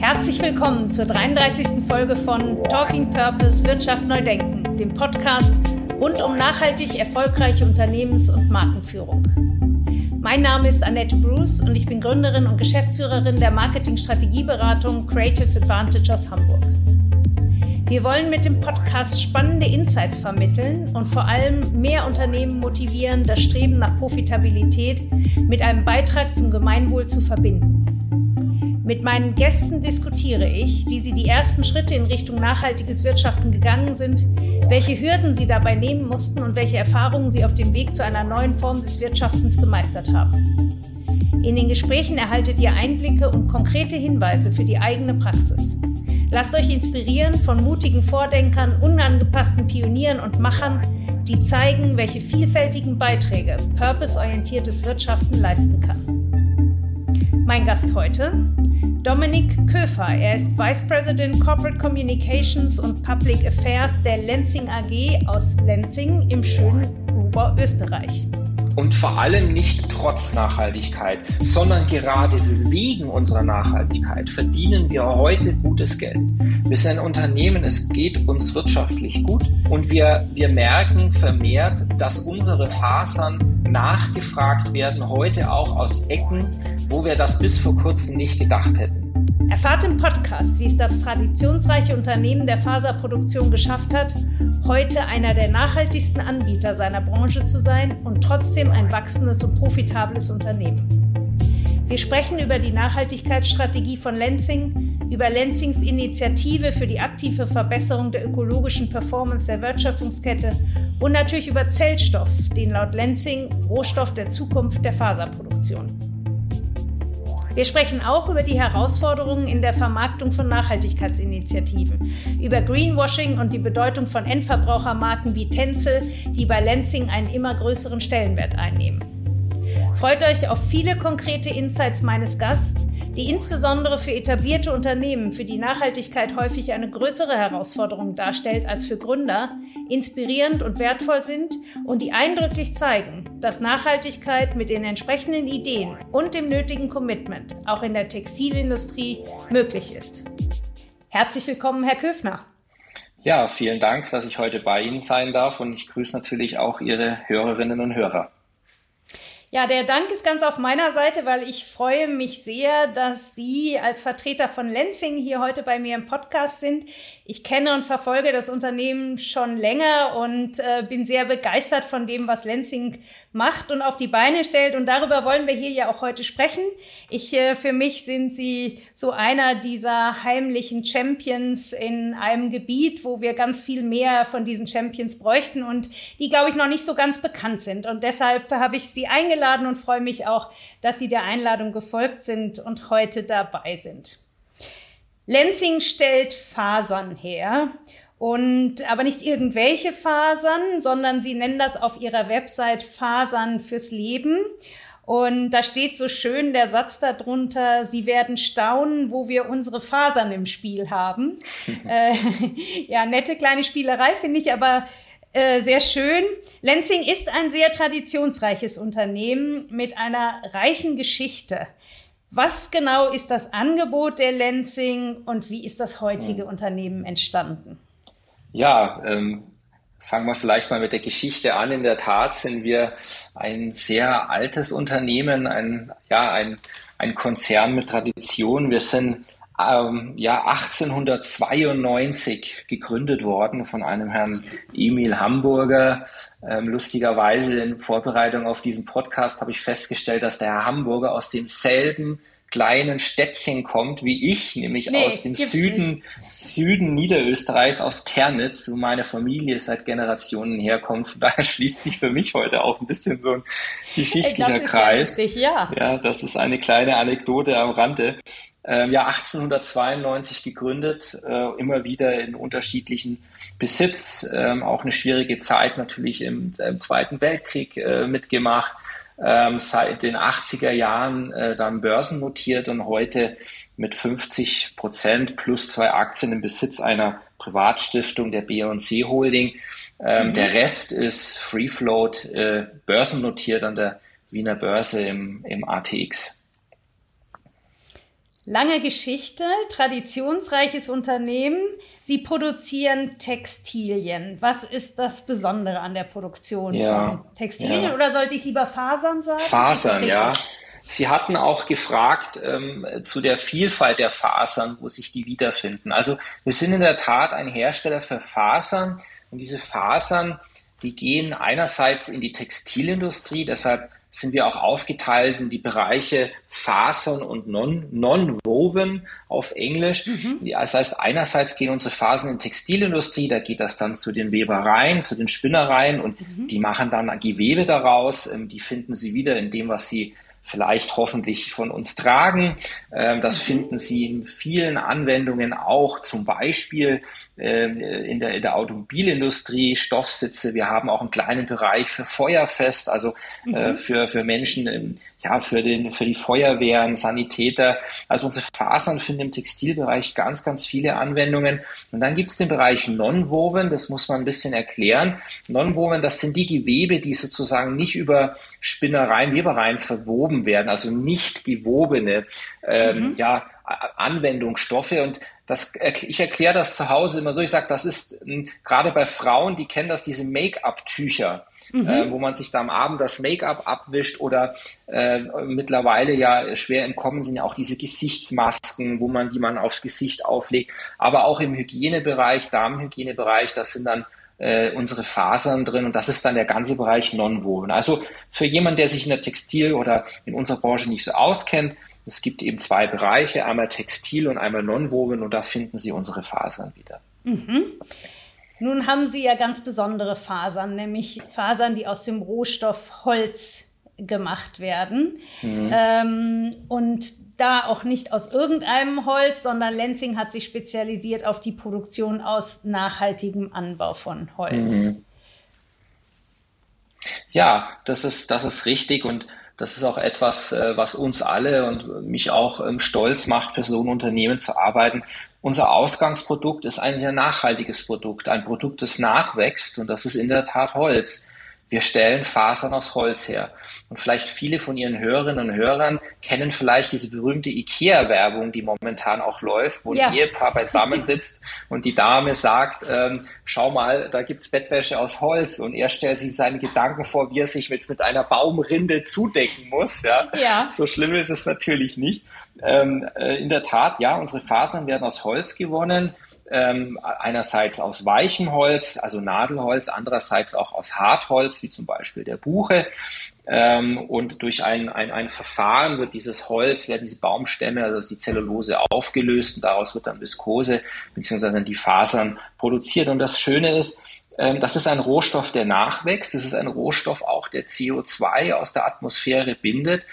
Herzlich willkommen zur 33. Folge von Talking Purpose Wirtschaft neu denken, dem Podcast rund um nachhaltig erfolgreiche Unternehmens- und Markenführung. Mein Name ist Annette Bruce und ich bin Gründerin und Geschäftsführerin der Marketing-Strategieberatung Creative Advantage aus Hamburg. Wir wollen mit dem Podcast spannende Insights vermitteln und vor allem mehr Unternehmen motivieren, das Streben nach Profitabilität mit einem Beitrag zum Gemeinwohl zu verbinden. Mit meinen Gästen diskutiere ich, wie sie die ersten Schritte in Richtung nachhaltiges Wirtschaften gegangen sind, welche Hürden sie dabei nehmen mussten und welche Erfahrungen sie auf dem Weg zu einer neuen Form des Wirtschaftens gemeistert haben. In den Gesprächen erhaltet ihr Einblicke und konkrete Hinweise für die eigene Praxis. Lasst euch inspirieren von mutigen Vordenkern, unangepassten Pionieren und Machern, die zeigen, welche vielfältigen Beiträge purpose-orientiertes Wirtschaften leisten kann. Mein Gast heute, Dominik Köfer. Er ist Vice President Corporate Communications und Public Affairs der Lenzing AG aus Lenzing im schönen Oberösterreich und vor allem nicht trotz Nachhaltigkeit, sondern gerade wegen unserer Nachhaltigkeit verdienen wir heute gutes Geld. Wir sind ein Unternehmen, es geht uns wirtschaftlich gut und wir, wir merken vermehrt, dass unsere Fasern nachgefragt werden, heute auch aus Ecken, wo wir das bis vor kurzem nicht gedacht hätten. Erfahrt im Podcast, wie es das traditionsreiche Unternehmen der Faserproduktion geschafft hat, heute einer der nachhaltigsten Anbieter seiner Branche zu sein und trotzdem ein wachsendes und profitables Unternehmen. Wir sprechen über die Nachhaltigkeitsstrategie von Lenzing, über Lenzings Initiative für die aktive Verbesserung der ökologischen Performance der Wertschöpfungskette und natürlich über Zellstoff, den laut Lenzing Rohstoff der Zukunft der Faserproduktion. Wir sprechen auch über die Herausforderungen in der Vermarktung von Nachhaltigkeitsinitiativen, über Greenwashing und die Bedeutung von Endverbrauchermarken wie Tänzel, die bei Lansing einen immer größeren Stellenwert einnehmen. Freut euch auf viele konkrete Insights meines Gasts, die insbesondere für etablierte Unternehmen, für die Nachhaltigkeit häufig eine größere Herausforderung darstellt als für Gründer, inspirierend und wertvoll sind und die eindrücklich zeigen, dass Nachhaltigkeit mit den entsprechenden Ideen und dem nötigen Commitment auch in der Textilindustrie möglich ist. Herzlich willkommen, Herr Köfner. Ja, vielen Dank, dass ich heute bei Ihnen sein darf und ich grüße natürlich auch Ihre Hörerinnen und Hörer. Ja, der Dank ist ganz auf meiner Seite, weil ich freue mich sehr, dass Sie als Vertreter von Lenzing hier heute bei mir im Podcast sind. Ich kenne und verfolge das Unternehmen schon länger und äh, bin sehr begeistert von dem, was Lenzing macht und auf die Beine stellt. Und darüber wollen wir hier ja auch heute sprechen. Ich, äh, für mich sind Sie so einer dieser heimlichen Champions in einem Gebiet, wo wir ganz viel mehr von diesen Champions bräuchten und die, glaube ich, noch nicht so ganz bekannt sind. Und deshalb habe ich Sie eingeladen und freue mich auch, dass Sie der Einladung gefolgt sind und heute dabei sind. Lenzing stellt Fasern her und aber nicht irgendwelche Fasern, sondern sie nennen das auf ihrer Website Fasern fürs Leben. Und da steht so schön der Satz darunter, Sie werden staunen, wo wir unsere Fasern im Spiel haben. äh, ja, nette kleine Spielerei finde ich, aber äh, sehr schön. Lenzing ist ein sehr traditionsreiches Unternehmen mit einer reichen Geschichte. Was genau ist das Angebot der Lenzing und wie ist das heutige mhm. Unternehmen entstanden? Ja, ähm, fangen wir vielleicht mal mit der Geschichte an. In der Tat sind wir ein sehr altes Unternehmen, ein, ja, ein, ein Konzern mit Tradition. Wir sind ähm, ja 1892 gegründet worden von einem Herrn Emil Hamburger. Ähm, lustigerweise in Vorbereitung auf diesen Podcast habe ich festgestellt, dass der Herr Hamburger aus demselben kleinen Städtchen kommt wie ich, nämlich nee, aus dem Süden, Süden Niederösterreichs, aus Ternitz, wo meine Familie seit Generationen herkommt. Von daher schließt sich für mich heute auch ein bisschen so ein geschichtlicher Kreis. Lustig, ja. ja, das ist eine kleine Anekdote am Rande ähm, ja 1892 gegründet, äh, immer wieder in unterschiedlichen Besitz, ähm, auch eine schwierige Zeit natürlich im, im Zweiten Weltkrieg äh, mitgemacht, ähm, seit den 80er Jahren äh, dann börsennotiert und heute mit 50 Prozent plus zwei Aktien im Besitz einer Privatstiftung, der B&C Holding. Ähm, mhm. Der Rest ist Free Float, äh, börsennotiert an der Wiener Börse im, im ATX. Lange Geschichte, traditionsreiches Unternehmen. Sie produzieren Textilien. Was ist das Besondere an der Produktion ja, von Textilien? Ja. Oder sollte ich lieber Fasern sagen? Fasern, ja. Sie hatten auch gefragt ähm, zu der Vielfalt der Fasern, wo sich die wiederfinden. Also wir sind in der Tat ein Hersteller für Fasern und diese Fasern, die gehen einerseits in die Textilindustrie, deshalb sind wir auch aufgeteilt in die Bereiche Fasern und Non-Woven auf Englisch. Mhm. Das heißt, einerseits gehen unsere Fasern in die Textilindustrie, da geht das dann zu den Webereien, zu den Spinnereien und mhm. die machen dann Gewebe daraus. Ähm, die finden sie wieder in dem, was sie vielleicht hoffentlich von uns tragen. Ähm, das mhm. finden Sie in vielen Anwendungen auch, zum Beispiel ähm, in der, in der Automobilindustrie, Stoffsitze. Wir haben auch einen kleinen Bereich für Feuerfest, also äh, mhm. für, für Menschen ja, für, den, für die Feuerwehren, Sanitäter. Also unsere Fasern finden im Textilbereich ganz, ganz viele Anwendungen. Und dann gibt es den Bereich Non-Woven, das muss man ein bisschen erklären. Non-Woven, das sind die Gewebe, die sozusagen nicht über Spinnereien, Webereien verwoben werden, also nicht gewobene ähm, mhm. ja, Anwendungsstoffe. Und das, ich erkläre das zu Hause immer so, ich sage, das ist gerade bei Frauen, die kennen das, diese Make-up-Tücher mhm. äh, wo man sich da am Abend das Make-up abwischt oder äh, mittlerweile ja schwer entkommen sind ja auch diese Gesichtsmasken, wo man die man aufs Gesicht auflegt, aber auch im Hygienebereich, Darmhygienebereich, das sind dann äh, unsere Fasern drin und das ist dann der ganze Bereich Non-Woven. Also für jemanden, der sich in der Textil- oder in unserer Branche nicht so auskennt, es gibt eben zwei Bereiche, einmal Textil und einmal Non-Woven und da finden Sie unsere Fasern wieder. Mhm. Nun haben Sie ja ganz besondere Fasern, nämlich Fasern, die aus dem Rohstoff Holz gemacht werden. Mhm. Ähm, und da auch nicht aus irgendeinem Holz, sondern Lenzing hat sich spezialisiert auf die Produktion aus nachhaltigem Anbau von Holz. Mhm. Ja, das ist, das ist richtig und das ist auch etwas, äh, was uns alle und mich auch ähm, stolz macht, für so ein Unternehmen zu arbeiten, unser Ausgangsprodukt ist ein sehr nachhaltiges Produkt, ein Produkt, das nachwächst und das ist in der Tat Holz. Wir stellen Fasern aus Holz her. Und vielleicht viele von Ihren Hörerinnen und Hörern kennen vielleicht diese berühmte IKEA-Werbung, die momentan auch läuft, wo ja. ein Ehepaar beisammensitzt und die Dame sagt, ähm, schau mal, da gibt's Bettwäsche aus Holz. Und er stellt sich seine Gedanken vor, wie er sich jetzt mit einer Baumrinde zudecken muss. Ja? ja. So schlimm ist es natürlich nicht. Ähm, äh, in der Tat, ja, unsere Fasern werden aus Holz gewonnen ähm, einerseits aus weichem Holz, also Nadelholz, andererseits auch aus Hartholz, wie zum Beispiel der Buche. Ähm, und durch ein, ein, ein Verfahren wird dieses Holz, werden diese Baumstämme, also die Zellulose aufgelöst und daraus wird dann Viskose beziehungsweise die Fasern produziert. Und das Schöne ist, ähm, das ist ein Rohstoff, der nachwächst. Das ist ein Rohstoff auch, der CO2 aus der Atmosphäre bindet.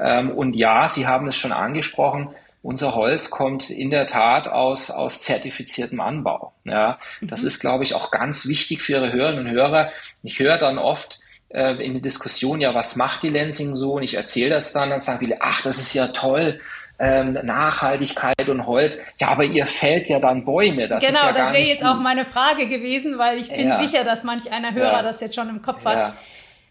Ähm, und ja, Sie haben es schon angesprochen, unser Holz kommt in der Tat aus, aus zertifiziertem Anbau. Ja, das mhm. ist, glaube ich, auch ganz wichtig für Ihre Hörerinnen und Hörer. Ich höre dann oft äh, in der Diskussion, ja, was macht die Lensing so? Und ich erzähle das dann, dann sagen viele, ach, das ist ja toll. Ähm, Nachhaltigkeit und Holz. Ja, aber ihr fällt ja dann Bäume. Das genau, ja das wäre jetzt gut. auch meine Frage gewesen, weil ich bin ja. sicher, dass manch einer Hörer ja. das jetzt schon im Kopf hat.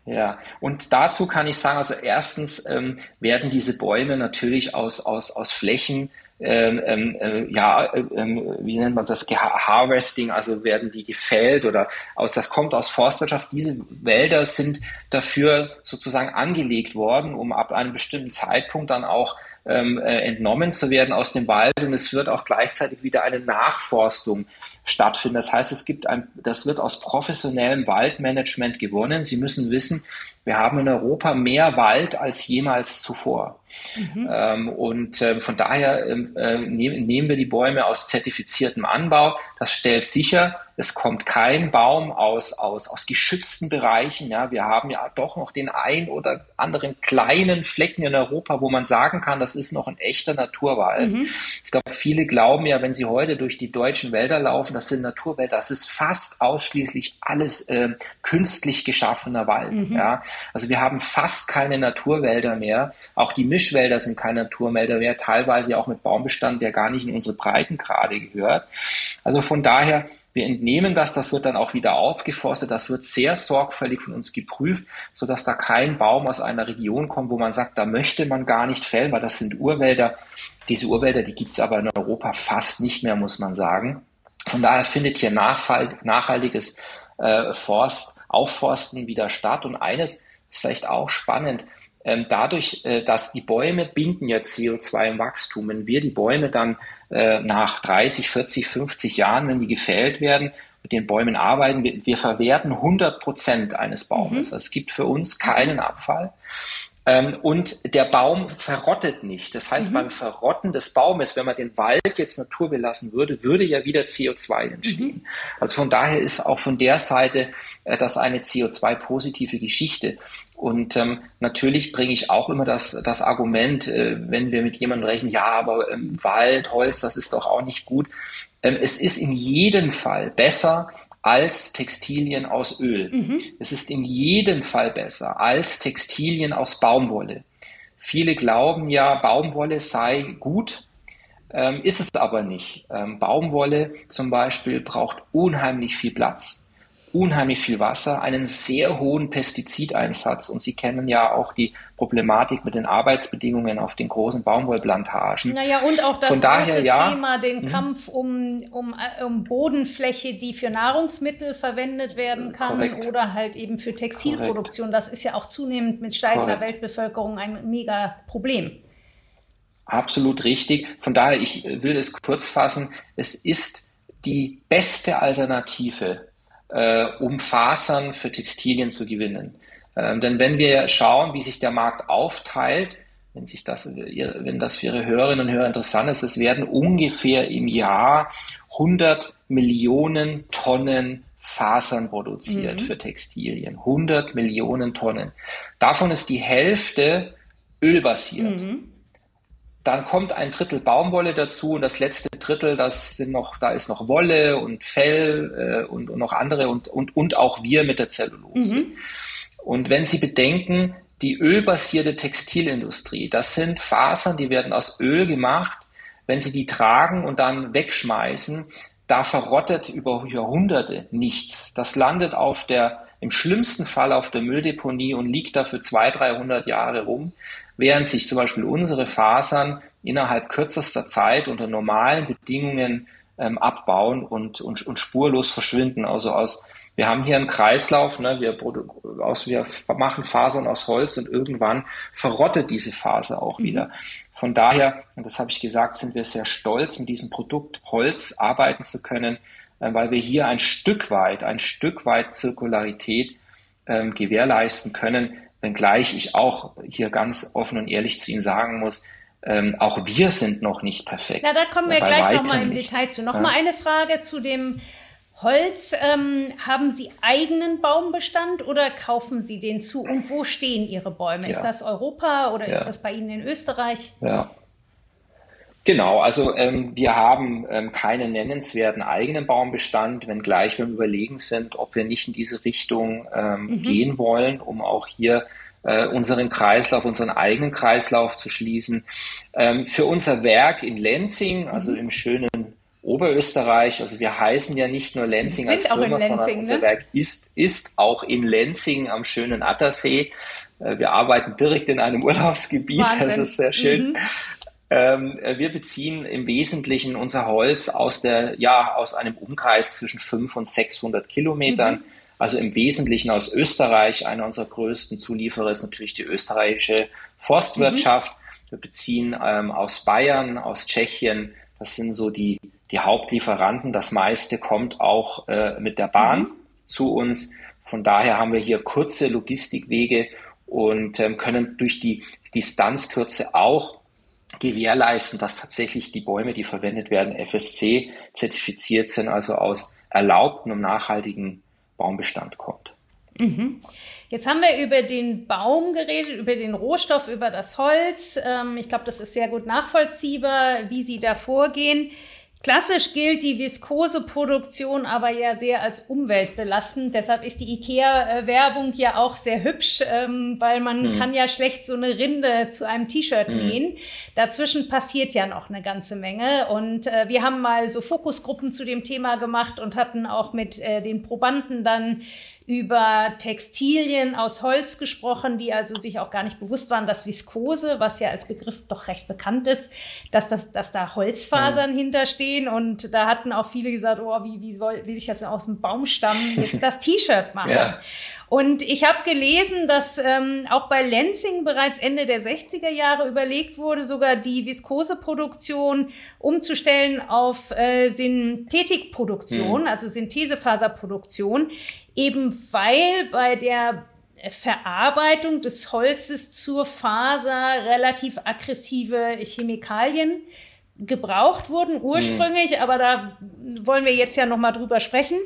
Ja, und dazu kann ich sagen, also erstens ähm, werden diese Bäume natürlich aus, aus, aus Flächen, ähm, ähm, äh, ja, äh, äh, wie nennt man das, Harvesting, also werden die gefällt oder aus, das kommt aus Forstwirtschaft. Diese Wälder sind dafür sozusagen angelegt worden, um ab einem bestimmten Zeitpunkt dann auch ähm, äh, entnommen zu werden aus dem Wald und es wird auch gleichzeitig wieder eine Nachforstung stattfinden. Das heißt, es gibt ein, das wird aus professionellem Waldmanagement gewonnen. Sie müssen wissen, wir haben in Europa mehr Wald als jemals zuvor. Mhm. Ähm, und äh, von daher ähm, äh, nehm, nehmen wir die Bäume aus zertifiziertem Anbau. Das stellt sicher, es kommt kein Baum aus, aus, aus geschützten Bereichen. Ja, wir haben ja doch noch den ein oder anderen kleinen Flecken in Europa, wo man sagen kann, das ist noch ein echter Naturwald. Mhm. Ich glaube, viele glauben ja, wenn sie heute durch die deutschen Wälder laufen, das sind Naturwälder, das ist fast ausschließlich alles äh, künstlich geschaffener Wald. Mhm. Ja, also wir haben fast keine Naturwälder mehr. Auch die Mischwälder sind keine Naturwälder mehr, teilweise auch mit Baumbestand, der gar nicht in unsere Breitengrade gehört. Also von daher Wir entnehmen das, das wird dann auch wieder aufgeforstet, das wird sehr sorgfältig von uns geprüft, sodass da kein Baum aus einer Region kommt, wo man sagt, da möchte man gar nicht fällen, weil das sind Urwälder. Diese Urwälder, die gibt's aber in Europa fast nicht mehr, muss man sagen. Von daher findet hier nachhaltiges äh, Forst, Aufforsten wieder statt. Und eines ist vielleicht auch spannend, ähm, dadurch, äh, dass die Bäume binden ja CO2 im Wachstum, wenn wir die Bäume dann äh, nach 30, 40, 50 Jahren, wenn die gefällt werden, mit den Bäumen arbeiten, wir, wir verwerten 100 Prozent eines Baumes. Mhm. Also es gibt für uns keinen Abfall. Ähm, und der Baum verrottet nicht. Das heißt, mhm. beim Verrotten des Baumes, wenn man den Wald jetzt naturbelassen würde, würde ja wieder CO2 entstehen. Mhm. Also von daher ist auch von der Seite äh, das eine CO2-positive Geschichte. Und ähm, natürlich bringe ich auch immer das, das Argument, äh, wenn wir mit jemandem rechnen, ja, aber ähm, Wald, Holz, das ist doch auch nicht gut. Ähm, es ist in jedem Fall besser, als Textilien aus Öl. Mhm. Es ist in jedem Fall besser als Textilien aus Baumwolle. Viele glauben ja, Baumwolle sei gut, ähm, ist es aber nicht. Ähm, Baumwolle zum Beispiel braucht unheimlich viel Platz unheimlich viel Wasser, einen sehr hohen Pestizideinsatz. Und Sie kennen ja auch die Problematik mit den Arbeitsbedingungen auf den großen Baumwollplantagen. Naja, und auch das Von daher, ja, Thema, den mh. Kampf um, um, äh, um Bodenfläche, die für Nahrungsmittel verwendet werden kann Korrekt. oder halt eben für Textilproduktion. Korrekt. Das ist ja auch zunehmend mit steigender Korrekt. Weltbevölkerung ein mega Problem. Absolut richtig. Von daher, ich will es kurz fassen, es ist die beste Alternative äh, um Fasern für Textilien zu gewinnen. Ähm, denn wenn wir schauen, wie sich der Markt aufteilt, wenn sich das, wenn das für Ihre Hörerinnen und Hörer interessant ist, es werden ungefähr im Jahr 100 Millionen Tonnen Fasern produziert mhm. für Textilien. 100 Millionen Tonnen. Davon ist die Hälfte ölbasiert. Mhm. Dann kommt ein Drittel Baumwolle dazu und das letzte Drittel, das sind noch, da ist noch Wolle und Fell äh, und, und noch andere und, und, und auch wir mit der Zellulose. Mhm. Und wenn Sie bedenken, die ölbasierte Textilindustrie, das sind Fasern, die werden aus Öl gemacht. Wenn Sie die tragen und dann wegschmeißen, da verrottet über Jahrhunderte nichts. Das landet auf der, im schlimmsten Fall auf der Mülldeponie und liegt da für 200, 300 Jahre rum während sich zum Beispiel unsere Fasern innerhalb kürzester Zeit unter normalen Bedingungen ähm, abbauen und, und, und spurlos verschwinden. Also aus, wir haben hier einen Kreislauf, ne, wir, aus, wir machen Fasern aus Holz und irgendwann verrottet diese Faser auch wieder. Von daher, und das habe ich gesagt, sind wir sehr stolz, mit diesem Produkt Holz arbeiten zu können, weil wir hier ein Stück weit, ein Stück weit Zirkularität ähm, gewährleisten können, wenngleich ich auch hier ganz offen und ehrlich zu Ihnen sagen muss, ähm, auch wir sind noch nicht perfekt. Na, da kommen wir Bei gleich nochmal im nicht. Detail zu. Nochmal ja. eine Frage zu dem Holz. Ähm, haben Sie eigenen Baumbestand oder kaufen Sie den zu? Und wo stehen Ihre Bäume? Ja. Ist das Europa oder ja. ist das bei Ihnen in Österreich? Ja. Genau, also ähm, wir haben ähm, keinen nennenswerten eigenen Baumbestand, wenngleich wir überlegen sind, ob wir nicht in diese Richtung ähm, mhm. gehen wollen, um auch hier äh, unseren Kreislauf, unseren eigenen Kreislauf zu schließen. Ähm, für unser Werk in Lenzing, also mhm. im schönen Oberösterreich, also wir heißen ja nicht nur Lenzing als Firma, Lenzing, sondern unser ne? Werk ist, ist auch in Lenzing am schönen Attersee. Äh, wir arbeiten direkt in einem Urlaubsgebiet, Wahnsinn. das ist sehr schön. Mhm. Ähm, wir beziehen im Wesentlichen unser Holz aus der, ja, aus einem Umkreis zwischen 500 und 600 Kilometern. Mhm. Also im Wesentlichen aus Österreich. Einer unserer größten Zulieferer ist natürlich die österreichische Forstwirtschaft. Mhm. Wir beziehen ähm, aus Bayern, aus Tschechien. Das sind so die, die Hauptlieferanten. Das meiste kommt auch äh, mit der Bahn mhm. zu uns. Von daher haben wir hier kurze Logistikwege und ähm, können durch die Distanzkürze auch gewährleisten, dass tatsächlich die Bäume, die verwendet werden, FSC zertifiziert sind, also aus erlaubten und nachhaltigen Baumbestand kommt. Mhm. Jetzt haben wir über den Baum geredet, über den Rohstoff, über das Holz. Ähm, ich glaube, das ist sehr gut nachvollziehbar, wie Sie da vorgehen. Klassisch gilt die Viskoseproduktion aber ja sehr als umweltbelastend. Deshalb ist die IKEA-Werbung ja auch sehr hübsch, ähm, weil man hm. kann ja schlecht so eine Rinde zu einem T-Shirt hm. nähen. Dazwischen passiert ja noch eine ganze Menge. Und äh, wir haben mal so Fokusgruppen zu dem Thema gemacht und hatten auch mit äh, den Probanden dann über Textilien aus Holz gesprochen, die also sich auch gar nicht bewusst waren, dass Viskose, was ja als Begriff doch recht bekannt ist, dass, das, dass da Holzfasern mhm. hinterstehen. Und da hatten auch viele gesagt, oh, wie, wie soll, will ich das aus dem Baumstamm jetzt das T-Shirt machen? Ja. Und ich habe gelesen, dass ähm, auch bei Lenzing bereits Ende der 60er Jahre überlegt wurde, sogar die Viskoseproduktion umzustellen auf äh, Synthetikproduktion, mhm. also Synthesefaserproduktion eben weil bei der Verarbeitung des Holzes zur Faser relativ aggressive Chemikalien gebraucht wurden ursprünglich, mhm. aber da wollen wir jetzt ja noch mal drüber sprechen.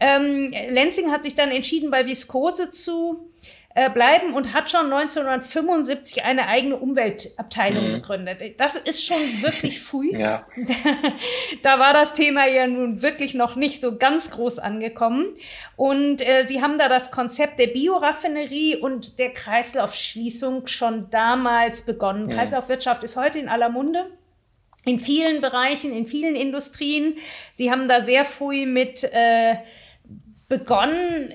Ähm, Lenzing hat sich dann entschieden, bei Viskose zu äh, bleiben und hat schon 1975 eine eigene Umweltabteilung mhm. gegründet. Das ist schon wirklich früh. ja. da war das Thema ja nun wirklich noch nicht so ganz groß angekommen. Und äh, sie haben da das Konzept der Bioraffinerie und der Kreislaufschließung schon damals begonnen. Mhm. Kreislaufwirtschaft ist heute in aller Munde in vielen Bereichen, in vielen Industrien. Sie haben da sehr früh mit äh, begonnen,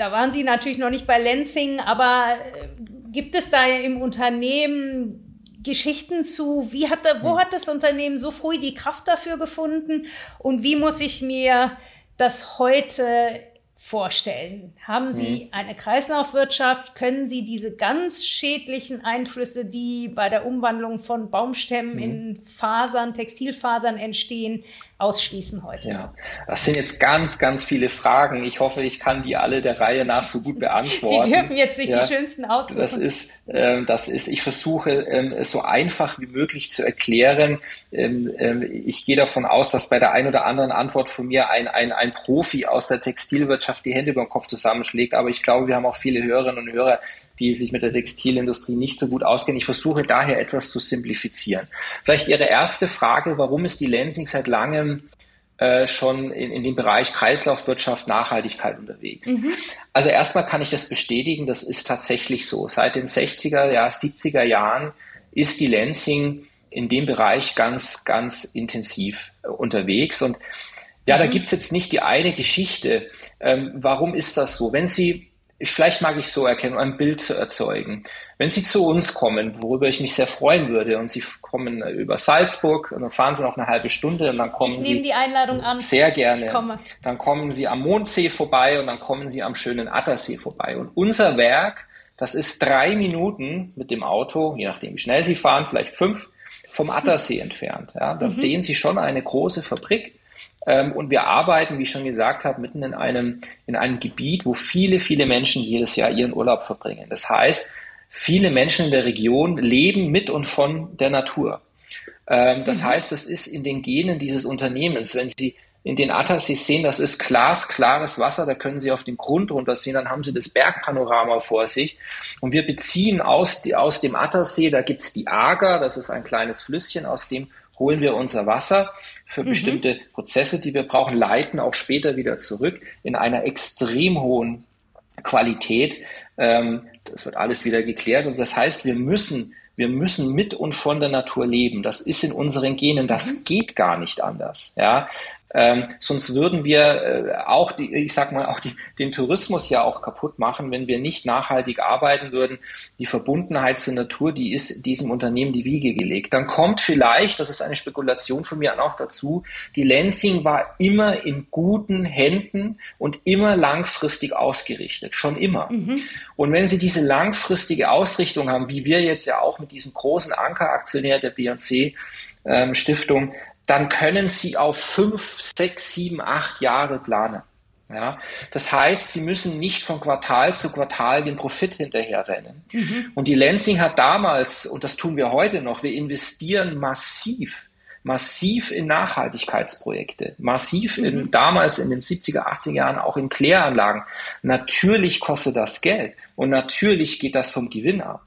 da waren Sie natürlich noch nicht bei Lenzing, aber äh, gibt es da im Unternehmen Geschichten zu, wie hat da, wo hm. hat das Unternehmen so früh die Kraft dafür gefunden und wie muss ich mir das heute vorstellen? Haben Sie mhm. eine Kreislaufwirtschaft? Können Sie diese ganz schädlichen Einflüsse, die bei der Umwandlung von Baumstämmen mhm. in Fasern, Textilfasern entstehen, ausschließen heute? Ja, das sind jetzt ganz, ganz viele Fragen. Ich hoffe, ich kann die alle der Reihe nach so gut beantworten. Sie dürfen jetzt nicht ja, die schönsten aussuchen. Das ist, ähm, das ist, ich versuche ähm, es so einfach wie möglich zu erklären. Ähm, ähm, ich gehe davon aus, dass bei der einen oder anderen Antwort von mir ein, ein, ein Profi aus der Textilwirtschaft die Hände über den Kopf zusammenschlägt. Aber ich glaube, wir haben auch viele Hörerinnen und Hörer, die sich mit der Textilindustrie nicht so gut auskennen. Ich versuche daher etwas zu simplifizieren. Vielleicht Ihre erste Frage, warum ist die Lansing seit langem äh, schon in, in dem Bereich Kreislaufwirtschaft, Nachhaltigkeit unterwegs. Mhm. Also erstmal kann ich das bestätigen, das ist tatsächlich so. Seit den 60er, ja, 70er Jahren ist die Lansing in dem Bereich ganz, ganz intensiv äh, unterwegs. Und ja, mhm. da gibt's jetzt nicht die eine Geschichte. Ähm, warum ist das so? Wenn Sie vielleicht mag ich so erkennen, um ein Bild zu erzeugen. Wenn Sie zu uns kommen, worüber ich mich sehr freuen würde, und Sie kommen über Salzburg, und dann fahren Sie noch eine halbe Stunde und dann kommen ich Sie. die Einladung an. Sehr gerne. Dann kommen Sie am Mondsee vorbei und dann kommen Sie am schönen Attersee vorbei. Und unser Werk, das ist drei Minuten mit dem Auto, je nachdem wie schnell Sie fahren, vielleicht fünf, vom Attersee entfernt. Ja, da mhm. sehen Sie schon eine große Fabrik und wir arbeiten, wie ich schon gesagt habe, mitten in einem, in einem Gebiet, wo viele, viele Menschen jedes Jahr ihren Urlaub verbringen. Das heißt, viele Menschen in der Region leben mit und von der Natur. Ähm, das mhm. heißt, das ist in den Genen dieses Unternehmens. Wenn Sie in den Attersee sehen, das ist glasklares Wasser, da können Sie auf den Grund runter sehen, dann haben Sie das Bergpanorama vor sich. Und wir beziehen aus, aus dem Attersee, da gibt's die Ager, das ist ein kleines Flüsschen, aus dem holen wir unser Wasser für mhm. bestimmte Prozesse, die wir brauchen, leiten auch später wieder zurück in einer extrem hohen Qualität. Ähm, das wird alles wieder geklärt. Und das heißt, wir müssen, wir müssen mit und von der Natur leben. Das ist in unseren Genen. Das mhm. geht gar nicht anders. Ja, ähm, sonst würden wir äh, auch die, ich sag mal, auch die, den Tourismus ja auch kaputt machen, wenn wir nicht nachhaltig arbeiten würden. Die Verbundenheit zur Natur, die ist diesem Unternehmen die Wiege gelegt. Dann kommt vielleicht, das ist eine Spekulation von mir auch dazu, die Lansing war immer in guten Händen und immer langfristig ausgerichtet, schon immer. Mhm. Und wenn Sie diese langfristige Ausrichtung haben, wie wir jetzt ja auch mit diesem großen Ankeraktionär der B&C ähm, Stiftung, dann können Sie auf fünf, sechs, sieben, acht Jahre planen. Ja, das heißt, Sie müssen nicht von Quartal zu Quartal den Profit hinterherrennen. Mhm. Und die Lansing hat damals, und das tun wir heute noch, wir investieren massiv, massiv in Nachhaltigkeitsprojekte, massiv mhm. in, damals in den 70er, 80er Jahren auch in Kläranlagen. Natürlich kostet das Geld und natürlich geht das vom Gewinn ab.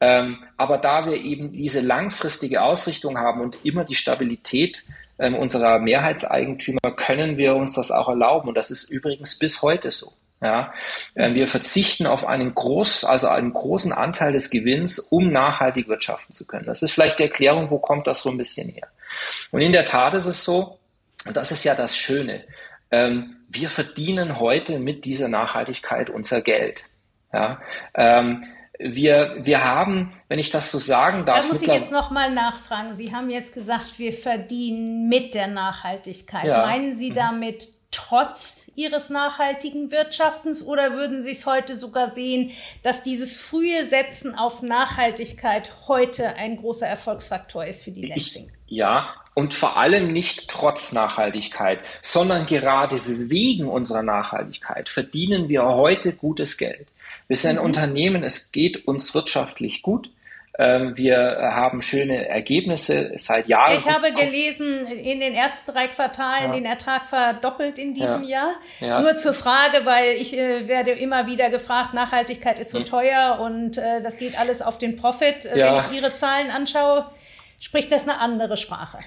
Ähm, aber da wir eben diese langfristige Ausrichtung haben und immer die Stabilität ähm, unserer Mehrheitseigentümer können wir uns das auch erlauben. Und das ist übrigens bis heute so. Ja, äh, wir verzichten auf einen groß, also einen großen Anteil des Gewinns, um nachhaltig wirtschaften zu können. Das ist vielleicht die Erklärung, wo kommt das so ein bisschen her. Und in der Tat ist es so, und das ist ja das Schöne, ähm, wir verdienen heute mit dieser Nachhaltigkeit unser Geld. Ja, ähm, wir, wir haben, wenn ich das so sagen darf. Da muss ich jetzt nochmal nachfragen. Sie haben jetzt gesagt, wir verdienen mit der Nachhaltigkeit. Ja. Meinen Sie mhm. damit trotz Ihres nachhaltigen Wirtschaftens oder würden Sie es heute sogar sehen, dass dieses frühe Setzen auf Nachhaltigkeit heute ein großer Erfolgsfaktor ist für die Lansing? Ja, und vor allem nicht trotz Nachhaltigkeit, sondern gerade wegen unserer Nachhaltigkeit verdienen wir heute gutes Geld. Wir sind ein mhm. Unternehmen, es geht uns wirtschaftlich gut. Ähm, wir haben schöne Ergebnisse seit Jahren. Ich habe gelesen, in den ersten drei Quartalen ja. den Ertrag verdoppelt in diesem ja. Jahr. Ja. Nur zur Frage, weil ich äh, werde immer wieder gefragt, Nachhaltigkeit ist so mhm. teuer und äh, das geht alles auf den Profit. Äh, wenn ich Ihre Zahlen anschaue, spricht das eine andere Sprache.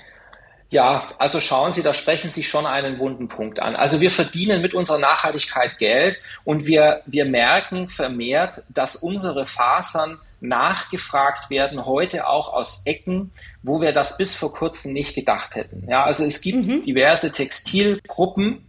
Ja, also schauen Sie, da sprechen Sie schon einen wunden Punkt an. Also wir verdienen mit unserer Nachhaltigkeit Geld und wir, wir merken vermehrt, dass unsere Fasern nachgefragt werden, heute auch aus Ecken, wo wir das bis vor kurzem nicht gedacht hätten. Ja, also es gibt mhm. diverse Textilgruppen,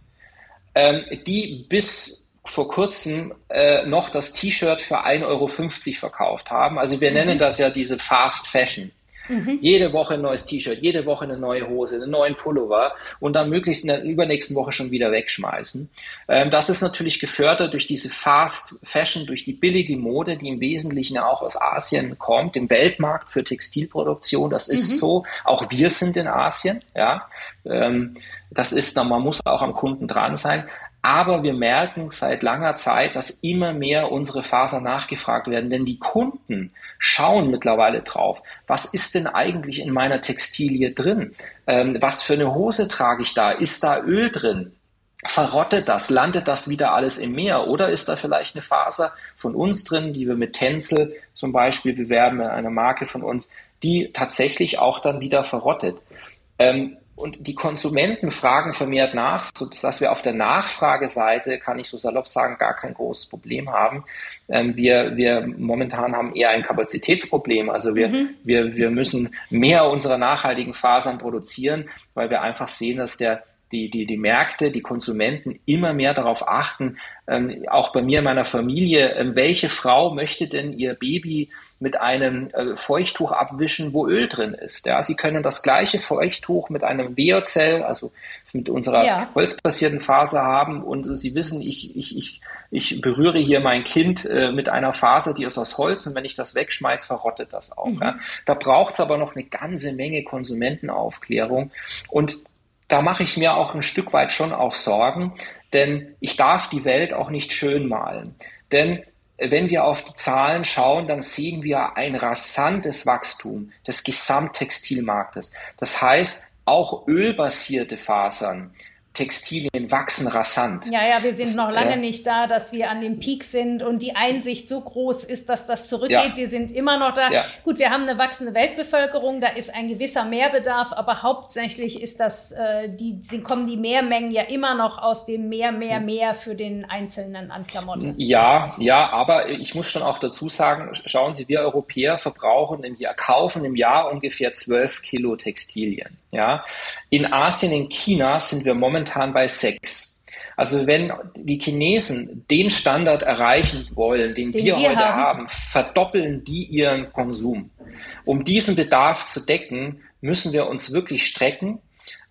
ähm, die bis vor kurzem äh, noch das T-Shirt für 1,50 Euro verkauft haben. Also wir mhm. nennen das ja diese Fast Fashion. Mhm. Jede Woche ein neues T-Shirt, jede Woche eine neue Hose, einen neuen Pullover und dann möglichst in der übernächsten Woche schon wieder wegschmeißen. Ähm, das ist natürlich gefördert durch diese Fast Fashion, durch die billige Mode, die im Wesentlichen auch aus Asien kommt, im Weltmarkt für Textilproduktion. Das ist mhm. so. Auch wir sind in Asien, ja. Ähm, das ist, man muss auch am Kunden dran sein. Aber wir merken seit langer Zeit, dass immer mehr unsere Fasern nachgefragt werden, denn die Kunden schauen mittlerweile drauf. Was ist denn eigentlich in meiner Textilie drin? Ähm, was für eine Hose trage ich da? Ist da Öl drin? Verrottet das? Landet das wieder alles im Meer? Oder ist da vielleicht eine Faser von uns drin, die wir mit Tencel zum Beispiel bewerben, eine Marke von uns, die tatsächlich auch dann wieder verrottet? Ähm, und die Konsumenten fragen vermehrt nach, sodass wir auf der Nachfrageseite, kann ich so salopp sagen, gar kein großes Problem haben. Ähm, wir, wir momentan haben eher ein Kapazitätsproblem. Also wir, mhm. wir, wir müssen mehr unserer nachhaltigen Fasern produzieren, weil wir einfach sehen, dass der die, die, die Märkte, die Konsumenten immer mehr darauf achten, ähm, auch bei mir in meiner Familie, ähm, welche Frau möchte denn ihr Baby mit einem äh, Feuchttuch abwischen, wo Öl drin ist. Ja, sie können das gleiche Feuchttuch mit einem Weozell, also mit unserer ja. holzbasierten Faser haben und sie wissen, ich, ich, ich, ich berühre hier mein Kind äh, mit einer Faser, die ist aus Holz und wenn ich das wegschmeiß, verrottet das auch. Mhm. Ja. Da braucht es aber noch eine ganze Menge Konsumentenaufklärung und da mache ich mir auch ein Stück weit schon auch Sorgen, denn ich darf die Welt auch nicht schön malen. Denn wenn wir auf die Zahlen schauen, dann sehen wir ein rasantes Wachstum des Gesamttextilmarktes. Das heißt, auch ölbasierte Fasern Textilien wachsen rasant. Ja, ja, wir sind das, noch lange äh, nicht da, dass wir an dem Peak sind und die Einsicht so groß ist, dass das zurückgeht. Ja. Wir sind immer noch da. Ja. Gut, wir haben eine wachsende Weltbevölkerung, da ist ein gewisser Mehrbedarf, aber hauptsächlich ist das, äh, die, kommen die Mehrmengen ja immer noch aus dem Mehr, Mehr, hm. Mehr für den Einzelnen an Klamotten. Ja, ja, aber ich muss schon auch dazu sagen, schauen Sie, wir Europäer verbrauchen im Jahr, kaufen im Jahr ungefähr 12 Kilo Textilien. Ja, in Asien, in China sind wir momentan bei sechs. Also wenn die Chinesen den Standard erreichen wollen, den, den wir, wir, heute haben. haben, verdoppeln die ihren Konsum. Um diesen Bedarf zu decken, müssen wir uns wirklich strecken.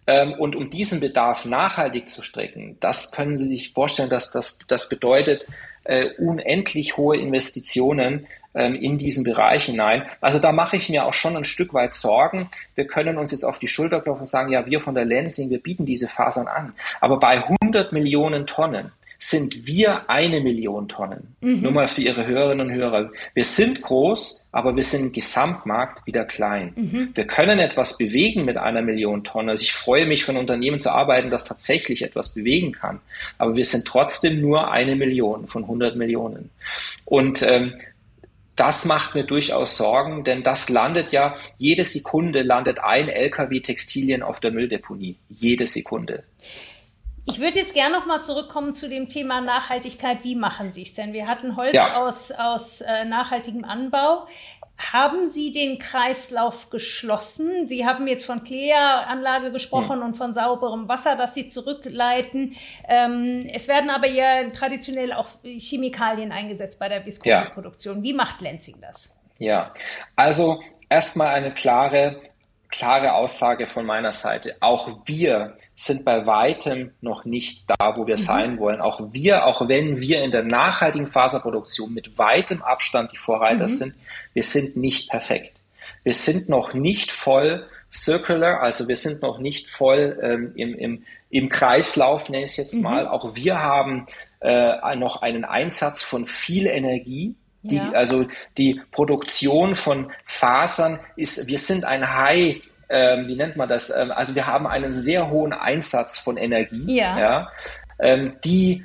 Ähm, und um diesen Bedarf nachhaltig zu strecken, das können Sie sich vorstellen, dass das, das bedeutet äh, unendlich hohe Investitionen, ähm, in diesen Bereich hinein. Also da mache ich mir auch schon ein Stück weit Sorgen. Wir können uns jetzt auf die Schulter klopfen und sagen, ja, wir von der Lansing, wir bieten diese Fasern an. Aber bei 100 Millionen Tonnen sind wir eine Million Tonnen. Mhm. Nur mal für Ihre Hörerinnen und Hörer. Wir sind groß, aber wir sind im Gesamtmarkt wieder klein. Mhm. Wir können etwas bewegen mit einer Million Tonnen. Also ich freue mich, von Unternehmen zu arbeiten, das tatsächlich etwas bewegen kann. Aber wir sind trotzdem nur eine Million von 100 Millionen. Und ähm, das macht mir durchaus Sorgen, denn das landet ja, jede Sekunde landet ein LKW Textilien auf der Mülldeponie. Jede Sekunde. Ich würde jetzt gerne noch mal zurückkommen zu dem Thema Nachhaltigkeit. Wie machen Sie es denn? Wir hatten Holz ja. aus, aus äh, nachhaltigem Anbau. Haben Sie den Kreislauf geschlossen? Sie haben jetzt von Kläranlage gesprochen hm. und von sauberem Wasser, das Sie zurückleiten. Ähm, es werden aber ja traditionell auch Chemikalien eingesetzt bei der Viskoseproduktion. Ja. Wie macht Lenzing das? Ja, also erstmal eine klare, klare Aussage von meiner Seite. Auch wir sind bei weitem noch nicht da, wo wir mhm. sein wollen. Auch wir, auch wenn wir in der nachhaltigen Faserproduktion mit weitem Abstand die Vorreiter mhm. sind, wir sind nicht perfekt. Wir sind noch nicht voll circular, also wir sind noch nicht voll ähm, im, im, im Kreislauf, nenne ich es jetzt mhm. mal. Auch wir haben äh, noch einen Einsatz von viel Energie. Die, ja. Also die Produktion von Fasern ist, wir sind ein High ähm, wie nennt man das? Ähm, also wir haben einen sehr hohen Einsatz von Energie, ja. ja ähm, die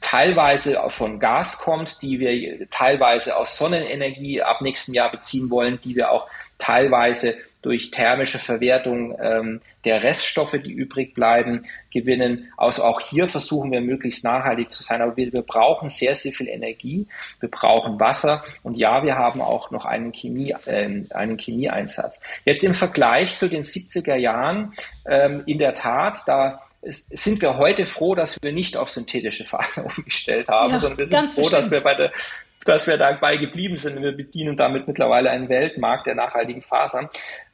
teilweise von Gas kommt, die wir teilweise aus Sonnenenergie ab nächsten Jahr beziehen wollen, die wir auch teilweise durch thermische Verwertung ähm, der Reststoffe, die übrig bleiben, gewinnen. Also auch hier versuchen wir möglichst nachhaltig zu sein. Aber wir, wir brauchen sehr, sehr viel Energie. Wir brauchen Wasser. Und ja, wir haben auch noch einen, Chemie, äh, einen Chemieeinsatz. Jetzt im Vergleich zu den 70er Jahren, ähm, in der Tat, da sind wir heute froh, dass wir nicht auf synthetische Fasern umgestellt haben, ja, sondern wir sind froh, bestimmt. dass wir bei der dass wir dabei geblieben sind. Wir bedienen damit mittlerweile einen Weltmarkt der nachhaltigen Fasern.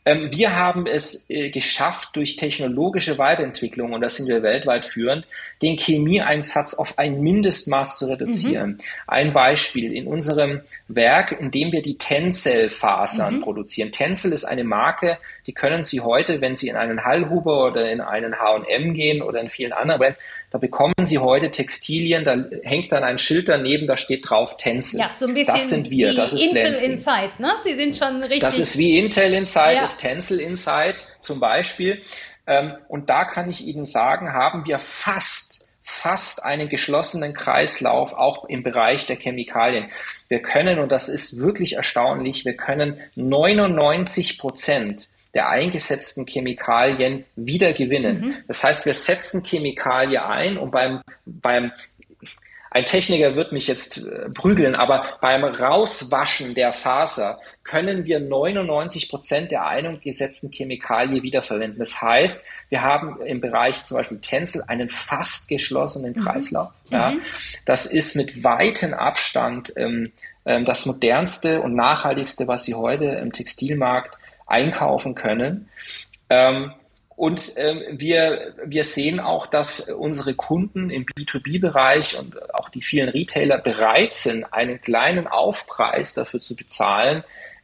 Ähm, wir haben es äh, geschafft, durch technologische Weiterentwicklung, und da sind wir weltweit führend, den Chemieeinsatz auf ein Mindestmaß zu reduzieren. Mhm. Ein Beispiel in unserem Werk, in dem wir die Tencel-Fasern mhm. produzieren. Tencel ist eine Marke, die können Sie heute, wenn Sie in einen Hallhuber oder in einen H&M gehen oder in vielen anderen Brands, da bekommen Sie heute Textilien, da hängt dann ein Schild daneben, da steht drauf Tencel. Ja, so ein bisschen das sind wir, das ist Intel Lansing. Insight, ne? Sie sind schon richtig. Das ist wie Intel Insight, ja. Ist Tencel Insight zum Beispiel. Ähm, und da kann ich Ihnen sagen, haben wir fast fast einen geschlossenen Kreislauf auch im Bereich der Chemikalien. Wir können, und das ist wirklich erstaunlich, wir können 99 Prozent der eingesetzten Chemikalien wieder gewinnen. Mhm. Das heißt, wir setzen Chemikalie ein und beim, beim ein Techniker wird mich jetzt äh, prügeln, aber beim Rauswaschen der Faser können wir 99 Prozent der eingesetzten Chemikalie wiederverwenden. Das heißt, wir haben im Bereich zum Beispiel Tencel einen fast geschlossenen mhm. Kreislauf. Mhm. Ja. Das ist mit weitem Abstand ähm, ähm, das modernste und nachhaltigste, was Sie heute im Textilmarkt einkaufen können. Ähm, und ähm, wir, wir sehen auch, dass unsere Kunden im B2B-Bereich und auch die vielen Retailer bereit sind, einen kleinen Aufpreis dafür zu bezahlen,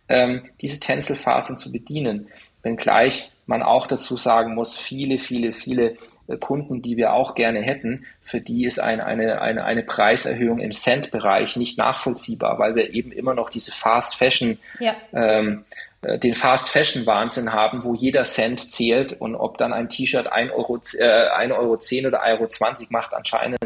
ähm, diese Tänzelfasern zu bedienen. Wenngleich man auch dazu sagen muss, viele, viele, viele äh, Kunden, die wir auch gerne hätten, für die ist ein, eine, eine, eine Preiserhöhung im Cent-Bereich nicht nachvollziehbar, weil wir eben immer noch diese Fast Fashion ja. ähm, äh, den Fast Fashion Wahnsinn haben, wo jeder Cent zählt und ob dann ein T-Shirt 1 Euro, äh, 1 Euro 10 oder 1 Euro 20 macht anscheinend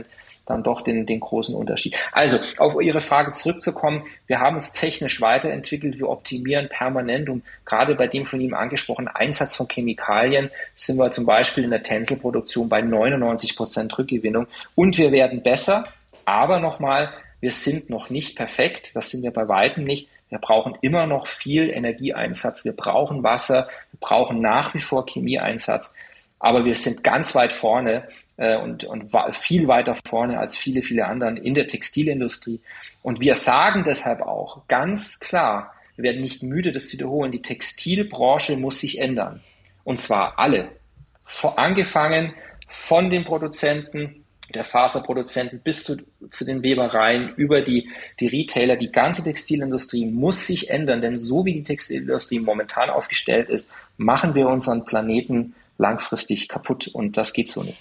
dann doch den, den großen Unterschied. Also, auf Ihre Frage zurückzukommen, wir haben uns technisch weiterentwickelt, wir optimieren permanent und gerade bei dem von Ihnen angesprochenen Einsatz von Chemikalien sind wir zum Beispiel in der Tänzelproduktion bei 99 Prozent Rückgewinnung und wir werden besser, aber nochmal, wir sind noch nicht perfekt, das sind wir bei weitem nicht. Wir brauchen immer noch viel Energieeinsatz. Wir brauchen Wasser. Wir brauchen nach wie vor Chemieeinsatz. Aber wir sind ganz weit vorne äh, und, und viel weiter vorne als viele, viele anderen in der Textilindustrie. Und wir sagen deshalb auch ganz klar, wir werden nicht müde, das zu wiederholen, die Textilbranche muss sich ändern. Und zwar alle. Vor, angefangen von den Produzenten, der Faserproduzenten bis zu, zu den Webereien, über die, die Retailer, die ganze Textilindustrie muss sich ändern, denn so wie die Textilindustrie momentan aufgestellt ist, machen wir unseren Planeten langfristig kaputt und das geht so nicht.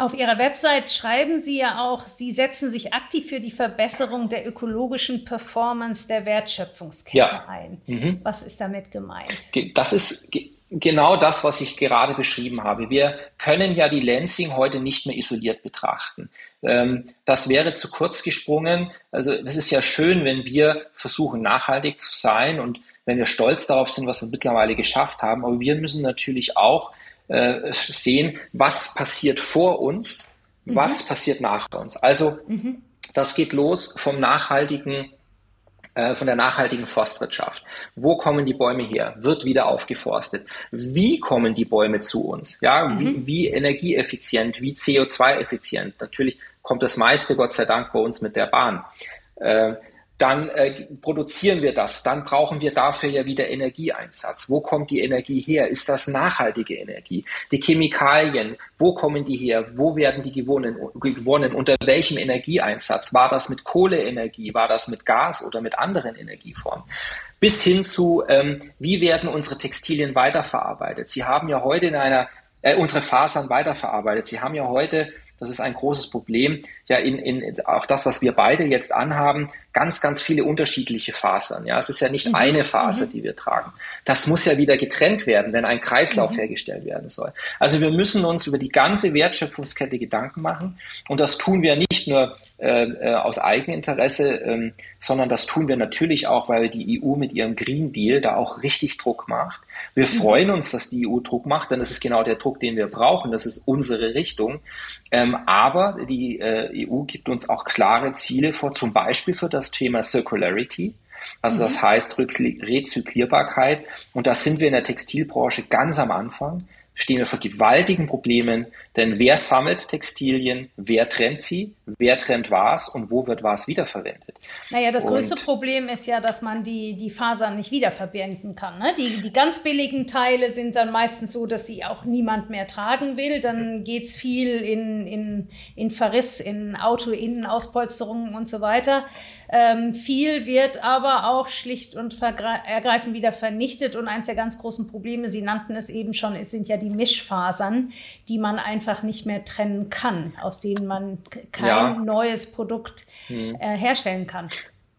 Auf Ihrer Website schreiben Sie ja auch, Sie setzen sich aktiv für die Verbesserung der ökologischen Performance der Wertschöpfungskette ja. ein. Mhm. Was ist damit gemeint? Das ist genau das, was ich gerade beschrieben habe. Wir können ja die Lansing heute nicht mehr isoliert betrachten. Ähm, das wäre zu kurz gesprungen. Also das ist ja schön, wenn wir versuchen, nachhaltig zu sein und wenn wir stolz darauf sind, was wir mittlerweile geschafft haben. Aber wir müssen natürlich auch äh, sehen, was passiert vor uns, mhm. was passiert nach uns. Also mhm. das geht los vom nachhaltigen äh, von der nachhaltigen Forstwirtschaft. Wo kommen die Bäume her? Wird wieder aufgeforstet? Wie kommen die Bäume zu uns? Ja, mhm. wie, wie energieeffizient, wie CO2-effizient? Natürlich kommt das meiste, Gott sei Dank, bei uns mit der Bahn. Äh, dann äh, produzieren wir das, dann brauchen wir dafür ja wieder Energieeinsatz. Wo kommt die Energie her? Ist das nachhaltige Energie? Die Chemikalien, wo kommen die her? Wo werden die gewonnen? gewonnen? Unter welchem Energieeinsatz? War das mit Kohleenergie? War das mit Gas oder mit anderen Energieformen? Bis hin zu, ähm, wie werden unsere Textilien weiterverarbeitet? Sie haben ja heute in einer, äh, unsere Fasern weiterverarbeitet. Sie haben ja heute das ist ein großes Problem. Ja, in, in, auch das, was wir beide jetzt anhaben, ganz, ganz viele unterschiedliche Fasern. Ja, es ist ja nicht mhm. eine Faser, mhm. die wir tragen. Das muss ja wieder getrennt werden, wenn ein Kreislauf mhm. hergestellt werden soll. Also wir müssen uns über die ganze Wertschöpfungskette Gedanken machen. Und das tun wir nicht nur äh, äh, aus Eigeninteresse, ähm, sondern das tun wir natürlich auch, weil die EU mit ihrem Green Deal da auch richtig Druck macht. Wir mhm. freuen uns, dass die EU Druck macht, denn das ist genau der Druck, den wir brauchen. Das ist unsere Richtung. Ähm, aber die äh, EU gibt uns auch klare Ziele vor, zum Beispiel für das Thema Circularity. Also das mhm. heißt Rezyklierbarkeit. Und da sind wir in der Textilbranche ganz am Anfang stehen wir vor gewaltigen Problemen, denn wer sammelt Textilien, wer trennt sie, wer trennt was und wo wird was wiederverwendet? Naja, das größte und, Problem ist ja, dass man die, die Fasern nicht wiederverwenden kann. Ne? Die, die ganz billigen Teile sind dann meistens so, dass sie auch niemand mehr tragen will. Dann geht es viel in, in, in Verriss, in Autoinnenauspolisterungen und so weiter. Ähm, viel wird aber auch schlicht und ergreifend wieder vernichtet. Und eins der ganz großen Probleme, Sie nannten es eben schon, es sind ja die Mischfasern, die man einfach nicht mehr trennen kann, aus denen man kein ja. neues Produkt hm. äh, herstellen kann.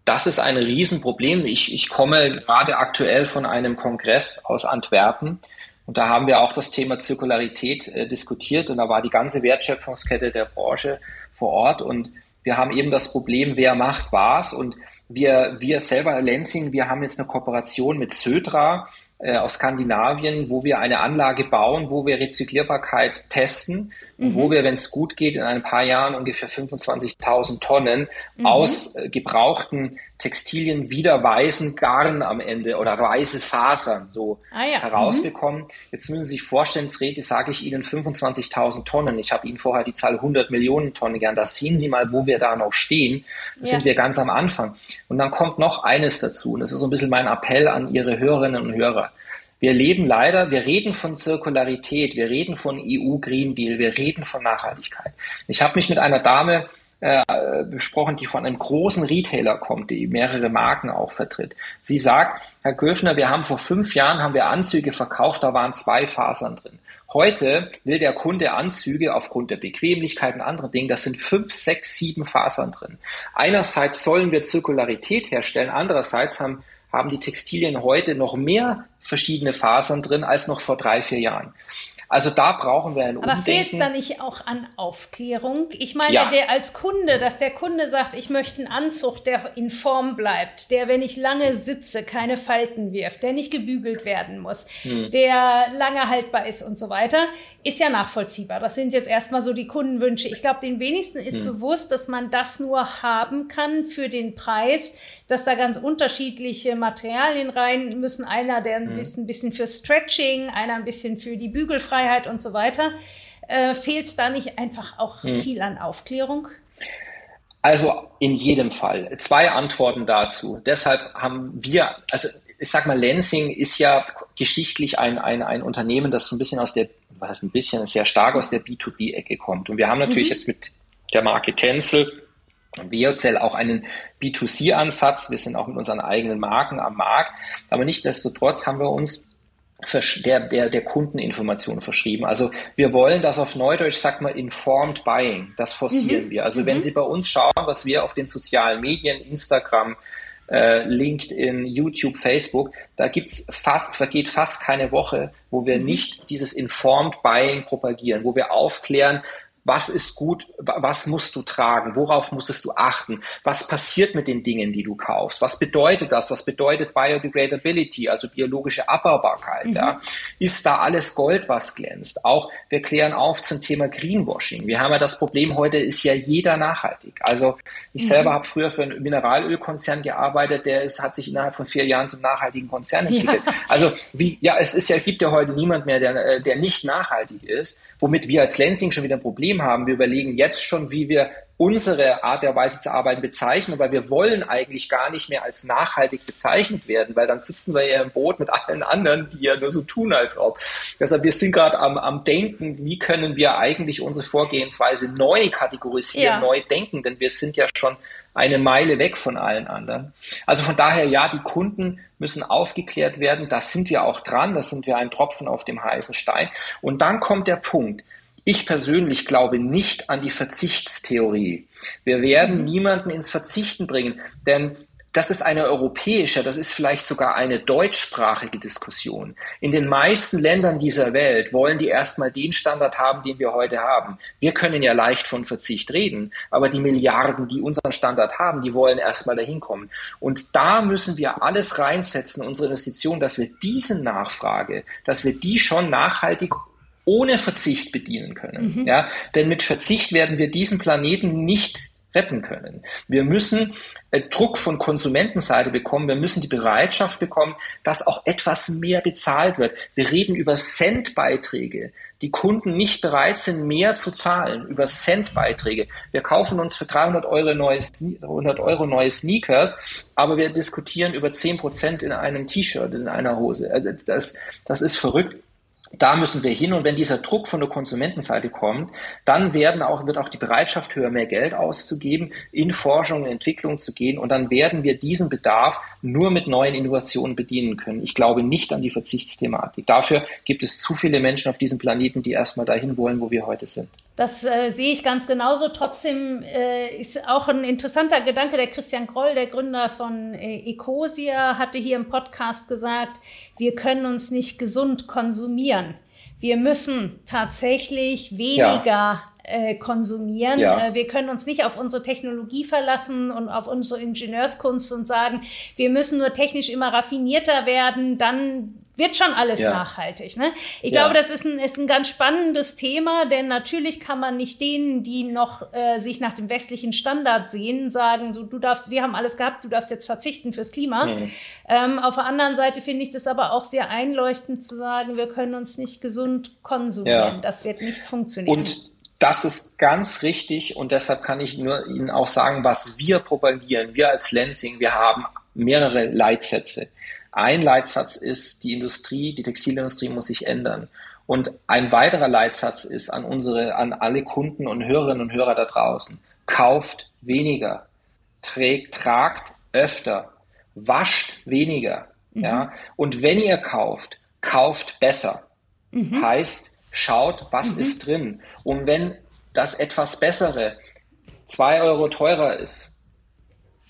Das ist ein Riesenproblem. Ich, ich komme gerade aktuell von einem Kongress aus Antwerpen. Und da haben wir auch das Thema Zirkularität äh, diskutiert und da war die ganze Wertschöpfungskette der Branche vor Ort und wir haben eben das Problem, wer macht was und wir, wir selber, Lenzing, wir haben jetzt eine Kooperation mit Södra äh, aus Skandinavien, wo wir eine Anlage bauen, wo wir Rezyklierbarkeit testen mhm. wo wir, wenn es gut geht, in ein paar Jahren ungefähr 25.000 Tonnen mhm. aus äh, gebrauchten Textilien wieder weißen Garn am Ende oder weiße Fasern so ah, ja. herausbekommen. Mhm. Jetzt müssen Sie sich vorstellen, Rede sage ich Ihnen 25.000 Tonnen. Ich habe Ihnen vorher die Zahl 100 Millionen Tonnen gern. Da sehen Sie mal, wo wir da noch stehen. Da ja. sind wir ganz am Anfang. Und dann kommt noch eines dazu. Und das ist so ein bisschen mein Appell an Ihre Hörerinnen und Hörer. Wir leben leider, wir reden von Zirkularität, wir reden von EU Green Deal, wir reden von Nachhaltigkeit. Ich habe mich mit einer Dame äh, besprochen, die von einem großen Retailer kommt, die mehrere Marken auch vertritt. Sie sagt, Herr Göfner, wir haben vor fünf Jahren haben wir Anzüge verkauft, da waren zwei Fasern drin. Heute will der Kunde Anzüge aufgrund der Bequemlichkeit und anderen Dingen, das sind fünf, sechs, sieben Fasern drin. Einerseits sollen wir Zirkularität herstellen, andererseits haben haben die Textilien heute noch mehr verschiedene Fasern drin als noch vor drei, vier Jahren. Also da brauchen wir ein Aber fehlt es da nicht auch an Aufklärung? Ich meine, ja. der als Kunde, dass der Kunde sagt, ich möchte einen Anzug, der in Form bleibt, der, wenn ich lange sitze, keine Falten wirft, der nicht gebügelt werden muss, hm. der lange haltbar ist und so weiter, ist ja nachvollziehbar. Das sind jetzt erstmal so die Kundenwünsche. Ich glaube, den wenigsten ist hm. bewusst, dass man das nur haben kann für den Preis, dass da ganz unterschiedliche Materialien rein müssen. Einer, der ein hm. bisschen, ein bisschen für Stretching, einer ein bisschen für die Bügelfreiheit Meinungsfreiheit und so weiter. Äh, Fehlt es da nicht einfach auch hm. viel an Aufklärung? Also in jedem Fall. Zwei Antworten dazu. Deshalb haben wir, also ich sag mal, Lansing ist ja geschichtlich ein, ein, ein Unternehmen, das so ein bisschen aus der, was heißt ein bisschen, sehr stark aus der B2B-Ecke kommt. Und wir haben natürlich mhm. jetzt mit der Marke Tencel und Biocell auch einen B2C-Ansatz. Wir sind auch mit unseren eigenen Marken am Markt. Aber nichtsdestotrotz haben wir uns der, der, der Kundeninformation verschrieben. Also wir wollen das auf Neudeutsch, sag mal, informed buying. Das forcieren mhm. wir. Also mhm. wenn Sie bei uns schauen, was wir auf den sozialen Medien, Instagram, äh, LinkedIn, YouTube, Facebook, da gibt's fast, vergeht fast keine Woche, wo wir mhm. nicht dieses Informed Buying propagieren, wo wir aufklären, was ist gut, was musst du tragen, worauf musstest du achten, was passiert mit den Dingen, die du kaufst, was bedeutet das, was bedeutet Biodegradability, also biologische Abbaubarkeit, mhm. ja? ist da alles Gold, was glänzt. Auch wir klären auf zum Thema Greenwashing. Wir haben ja das Problem, heute ist ja jeder nachhaltig. Also ich mhm. selber habe früher für einen Mineralölkonzern gearbeitet, der ist, hat sich innerhalb von vier Jahren zum nachhaltigen Konzern entwickelt. Ja. Also wie, ja, es ist ja, gibt ja heute niemand mehr, der, äh, der nicht nachhaltig ist womit wir als Lansing schon wieder ein Problem haben. Wir überlegen jetzt schon, wie wir unsere Art der Weise zu arbeiten bezeichnen, aber wir wollen eigentlich gar nicht mehr als nachhaltig bezeichnet werden, weil dann sitzen wir ja im Boot mit allen anderen, die ja nur so tun, als ob. Deshalb, wir sind gerade am, am Denken, wie können wir eigentlich unsere Vorgehensweise neu kategorisieren, ja. neu denken, denn wir sind ja schon eine Meile weg von allen anderen. Also von daher, ja, die Kunden müssen aufgeklärt werden. Da sind wir auch dran. Da sind wir ein Tropfen auf dem heißen Stein. Und dann kommt der Punkt. Ich persönlich glaube nicht an die Verzichtstheorie. Wir werden niemanden ins Verzichten bringen, denn das ist eine europäische, das ist vielleicht sogar eine deutschsprachige Diskussion. In den meisten Ländern dieser Welt wollen die erstmal den Standard haben, den wir heute haben. Wir können ja leicht von Verzicht reden, aber die Milliarden, die unseren Standard haben, die wollen erstmal dahin kommen. Und da müssen wir alles reinsetzen, unsere Investitionen, dass wir diese Nachfrage, dass wir die schon nachhaltig ohne Verzicht bedienen können. Mhm. Ja, denn mit Verzicht werden wir diesen Planeten nicht retten können. Wir müssen äh, Druck von Konsumentenseite bekommen. Wir müssen die Bereitschaft bekommen, dass auch etwas mehr bezahlt wird. Wir reden über Centbeiträge. Die Kunden nicht bereit sind, mehr zu zahlen über Centbeiträge. Wir kaufen uns für 300 Euro neue, 100 Euro neue Sneakers, aber wir diskutieren über 10 Prozent in einem T-Shirt, in einer Hose. Also das, das ist verrückt da müssen wir hin und wenn dieser Druck von der Konsumentenseite kommt, dann werden auch, wird auch die Bereitschaft höher, mehr Geld auszugeben, in Forschung und Entwicklung zu gehen und dann werden wir diesen Bedarf nur mit neuen Innovationen bedienen können. Ich glaube nicht an die Verzichtsthematik. Dafür gibt es zu viele Menschen auf diesem Planeten, die erstmal dahin wollen, wo wir heute sind. Das äh, sehe ich ganz genauso. Trotzdem äh, ist auch ein interessanter Gedanke. Der Christian Kroll, der Gründer von äh, Ecosia, hatte hier im Podcast gesagt, wir können uns nicht gesund konsumieren. Wir müssen tatsächlich weniger ja. äh, konsumieren. Ja. Äh, wir können uns nicht auf unsere Technologie verlassen und auf unsere Ingenieurskunst und sagen, wir müssen nur technisch immer raffinierter werden, dann wird schon alles ja. nachhaltig. Ne? Ich ja. glaube, das ist ein, ist ein ganz spannendes Thema, denn natürlich kann man nicht denen, die noch äh, sich nach dem westlichen Standard sehen, sagen, so, du darfst, wir haben alles gehabt, du darfst jetzt verzichten fürs Klima. Mhm. Ähm, auf der anderen Seite finde ich das aber auch sehr einleuchtend zu sagen, wir können uns nicht gesund konsumieren. Ja. Das wird nicht funktionieren. Und das ist ganz richtig und deshalb kann ich nur Ihnen auch sagen, was wir propagieren. Wir als Lansing, wir haben mehrere Leitsätze. Ein Leitsatz ist, die Industrie, die Textilindustrie muss sich ändern. Und ein weiterer Leitsatz ist an unsere, an alle Kunden und Hörerinnen und Hörer da draußen. Kauft weniger. Trägt, tragt öfter. Wascht weniger. Mhm. Ja. Und wenn ihr kauft, kauft besser. Mhm. Heißt, schaut, was mhm. ist drin. Und wenn das etwas Bessere zwei Euro teurer ist,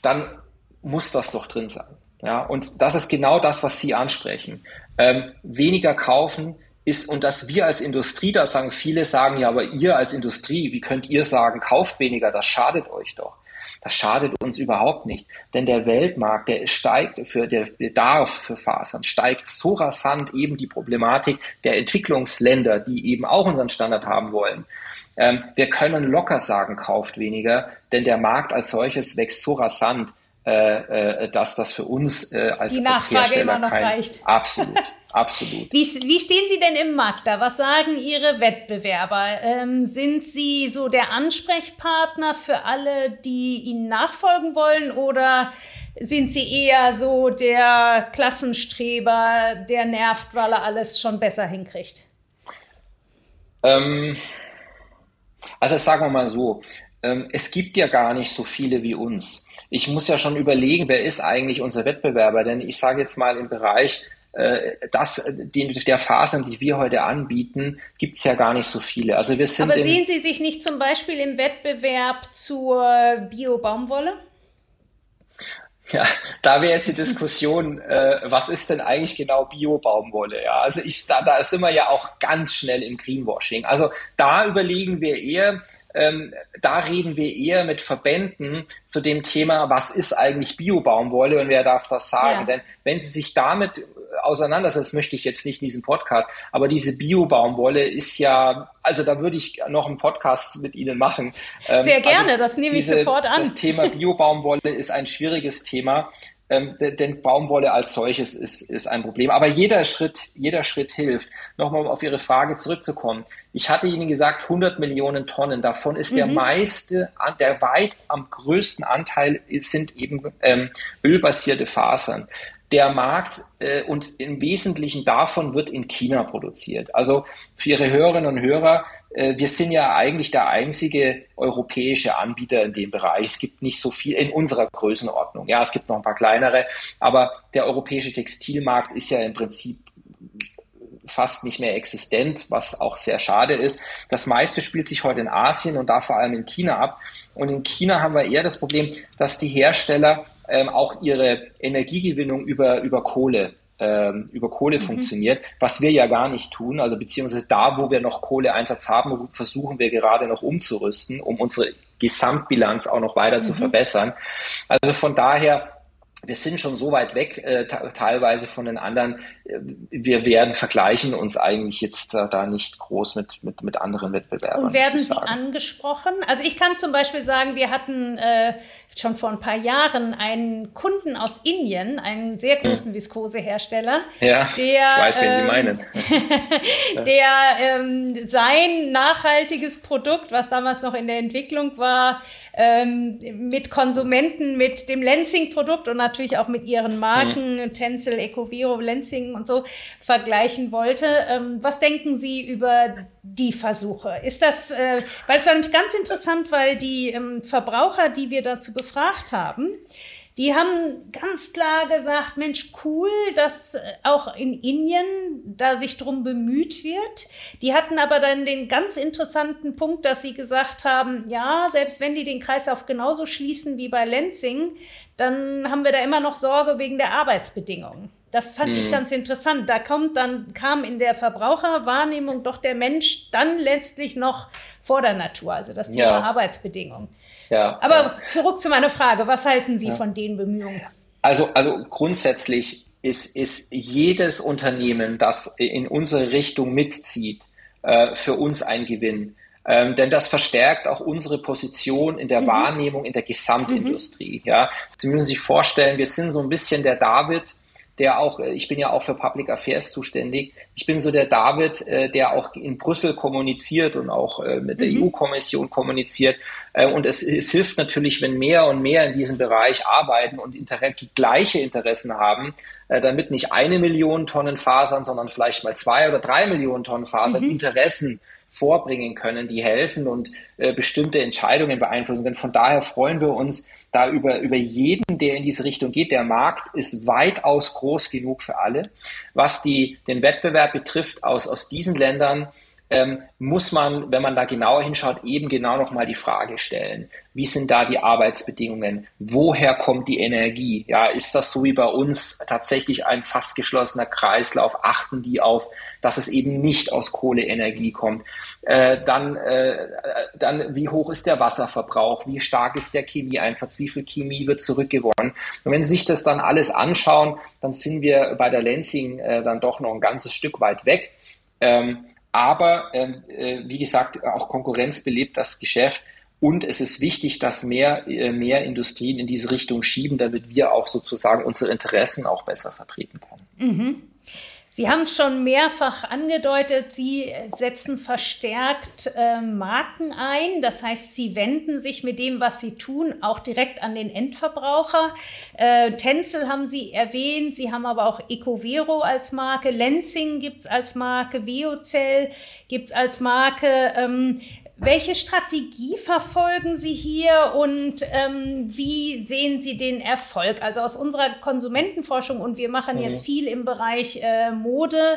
dann muss das doch drin sein. Ja, und das ist genau das, was Sie ansprechen. Ähm, weniger kaufen ist, und dass wir als Industrie da sagen, viele sagen ja, aber ihr als Industrie, wie könnt ihr sagen, kauft weniger, das schadet euch doch. Das schadet uns überhaupt nicht, denn der Weltmarkt, der steigt für der Bedarf für Fasern, steigt so rasant eben die Problematik der Entwicklungsländer, die eben auch unseren Standard haben wollen. Ähm, wir können locker sagen, kauft weniger, denn der Markt als solches wächst so rasant, äh, äh, dass das für uns äh, als, Die Nachfrage als Hersteller immer noch kein, reicht. Absolut, absolut. Wie, wie stehen Sie denn im Markt da? Was sagen Ihre Wettbewerber? Ähm, sind Sie so der Ansprechpartner für alle, die Ihnen nachfolgen wollen oder sind Sie eher so der Klassenstreber, der nervt, weil er alles schon besser hinkriegt? Ähm, also sagen wir mal so, ähm, es gibt ja gar nicht so viele wie uns ich muss ja schon überlegen, wer ist eigentlich unser Wettbewerber? Denn ich sage jetzt mal im Bereich äh, das, die, der Fasern, die wir heute anbieten, gibt es ja gar nicht so viele. Also wir sind Aber sehen Sie sich nicht zum Beispiel im Wettbewerb zur Bio-Baumwolle? Ja, da wäre jetzt die Diskussion, äh, was ist denn eigentlich genau Bio-Baumwolle? Ja, also ich, da, da sind wir ja auch ganz schnell im Greenwashing. Also da überlegen wir eher, ähm, da reden wir eher mit Verbänden zu dem Thema, was ist eigentlich Bio-Baumwolle und wer darf das sagen? Ja. Denn wenn Sie sich damit auseinandersetzen, möchte ich jetzt nicht in diesem Podcast, aber diese Bio-Baumwolle ist ja, also da würde ich noch einen Podcast mit Ihnen machen. Ähm, Sehr gerne, also das nehme diese, ich sofort an. Das Thema Bio-Baumwolle ist ein schwieriges Thema. Ähm, denn Baumwolle als solches ist, ist ein Problem. Aber jeder Schritt, jeder Schritt hilft. Nochmal um auf Ihre Frage zurückzukommen. Ich hatte Ihnen gesagt, 100 Millionen Tonnen. Davon ist mhm. der meiste, der weit am größten Anteil sind eben ähm, ölbasierte Fasern der Markt äh, und im Wesentlichen davon wird in China produziert. Also für Ihre Hörerinnen und Hörer, wir sind ja eigentlich der einzige europäische Anbieter in dem Bereich. Es gibt nicht so viel in unserer Größenordnung. Ja, es gibt noch ein paar kleinere, aber der europäische Textilmarkt ist ja im Prinzip fast nicht mehr existent, was auch sehr schade ist. Das meiste spielt sich heute in Asien und da vor allem in China ab. Und in China haben wir eher das Problem, dass die Hersteller ähm, auch ihre Energiegewinnung über, über Kohle ähm, über Kohle mhm. funktioniert, was wir ja gar nicht tun. Also beziehungsweise da, wo wir noch Kohleeinsatz haben, versuchen wir gerade noch umzurüsten, um unsere Gesamtbilanz auch noch weiter mhm. zu verbessern. Also von daher wir sind schon so weit weg, äh, teilweise von den anderen. Äh, wir werden vergleichen uns eigentlich jetzt äh, da nicht groß mit, mit, mit anderen Wettbewerbern. Und werden Sie angesprochen? Also ich kann zum Beispiel sagen, wir hatten äh, schon vor ein paar Jahren einen Kunden aus Indien, einen sehr hm. großen. Viskosehersteller. Ja, der, ich weiß, wen ähm, Sie meinen. der ähm, sein nachhaltiges Produkt, was damals noch in der Entwicklung war, ähm, mit Konsumenten, mit dem Lensing-Produkt und natürlich auch mit ihren Marken, hm. Tencel, Ecoviro, Lensing und so, vergleichen wollte. Ähm, was denken Sie über die Versuche? Ist das, äh, weil es war nämlich ganz interessant, weil die ähm, Verbraucher, die wir dazu befragt haben, die haben ganz klar gesagt, Mensch, cool, dass äh, auch in Indien da sich drum bemüht wird. Die hatten aber dann den ganz interessanten Punkt, dass sie gesagt haben, ja, selbst wenn die den Kreislauf genauso schließen wie bei Lenzing, dann haben wir da immer noch Sorge wegen der Arbeitsbedingungen. Das fand hm. ich mhm. ganz interessant. Da kommt dann, kam in der Verbraucherwahrnehmung doch der Mensch dann letztlich noch vor der Natur, also das Thema ja. Arbeitsbedingungen. Ja, Aber ja. zurück zu meiner Frage, was halten Sie ja. von den Bemühungen? Also, also grundsätzlich ist, ist jedes Unternehmen, das in unsere Richtung mitzieht, äh, für uns ein Gewinn. Ähm, denn das verstärkt auch unsere Position in der mhm. Wahrnehmung in der Gesamtindustrie. Mhm. Ja, Sie müssen sich vorstellen, wir sind so ein bisschen der David der auch, äh, ich bin ja auch für Public Affairs zuständig, ich bin so der David, äh, der auch in Brüssel kommuniziert und auch äh, mit der mhm. EU-Kommission kommuniziert. Und es, es hilft natürlich, wenn mehr und mehr in diesem Bereich arbeiten und Inter gleiche Interessen haben, damit nicht eine Million Tonnen Fasern, sondern vielleicht mal zwei oder drei Millionen Tonnen Fasern mhm. Interessen vorbringen können, die helfen und äh, bestimmte Entscheidungen beeinflussen. Denn von daher freuen wir uns da über, über jeden, der in diese Richtung geht. Der Markt ist weitaus groß genug für alle. Was die, den Wettbewerb betrifft aus, aus diesen Ländern, ähm, muss man, wenn man da genauer hinschaut, eben genau nochmal die Frage stellen, wie sind da die Arbeitsbedingungen? Woher kommt die Energie? Ja, ist das so wie bei uns tatsächlich ein fast geschlossener Kreislauf? Achten die auf, dass es eben nicht aus Kohleenergie kommt? Äh, dann, äh, dann, wie hoch ist der Wasserverbrauch? Wie stark ist der Chemieeinsatz? Wie viel Chemie wird zurückgewonnen? Und wenn Sie sich das dann alles anschauen, dann sind wir bei der Lensing äh, dann doch noch ein ganzes Stück weit weg. Ähm, aber ähm, äh, wie gesagt, auch Konkurrenz belebt das Geschäft. Und es ist wichtig, dass mehr, äh, mehr Industrien in diese Richtung schieben, damit wir auch sozusagen unsere Interessen auch besser vertreten können. Mhm. Sie haben es schon mehrfach angedeutet, Sie setzen verstärkt äh, Marken ein. Das heißt, Sie wenden sich mit dem, was Sie tun, auch direkt an den Endverbraucher. Äh, Tencel haben Sie erwähnt, Sie haben aber auch Ecovero als Marke, Lenzing gibt es als Marke, Viocell gibt es als Marke. Ähm, welche Strategie verfolgen Sie hier und ähm, wie sehen Sie den Erfolg? Also aus unserer Konsumentenforschung und wir machen mhm. jetzt viel im Bereich äh, Mode.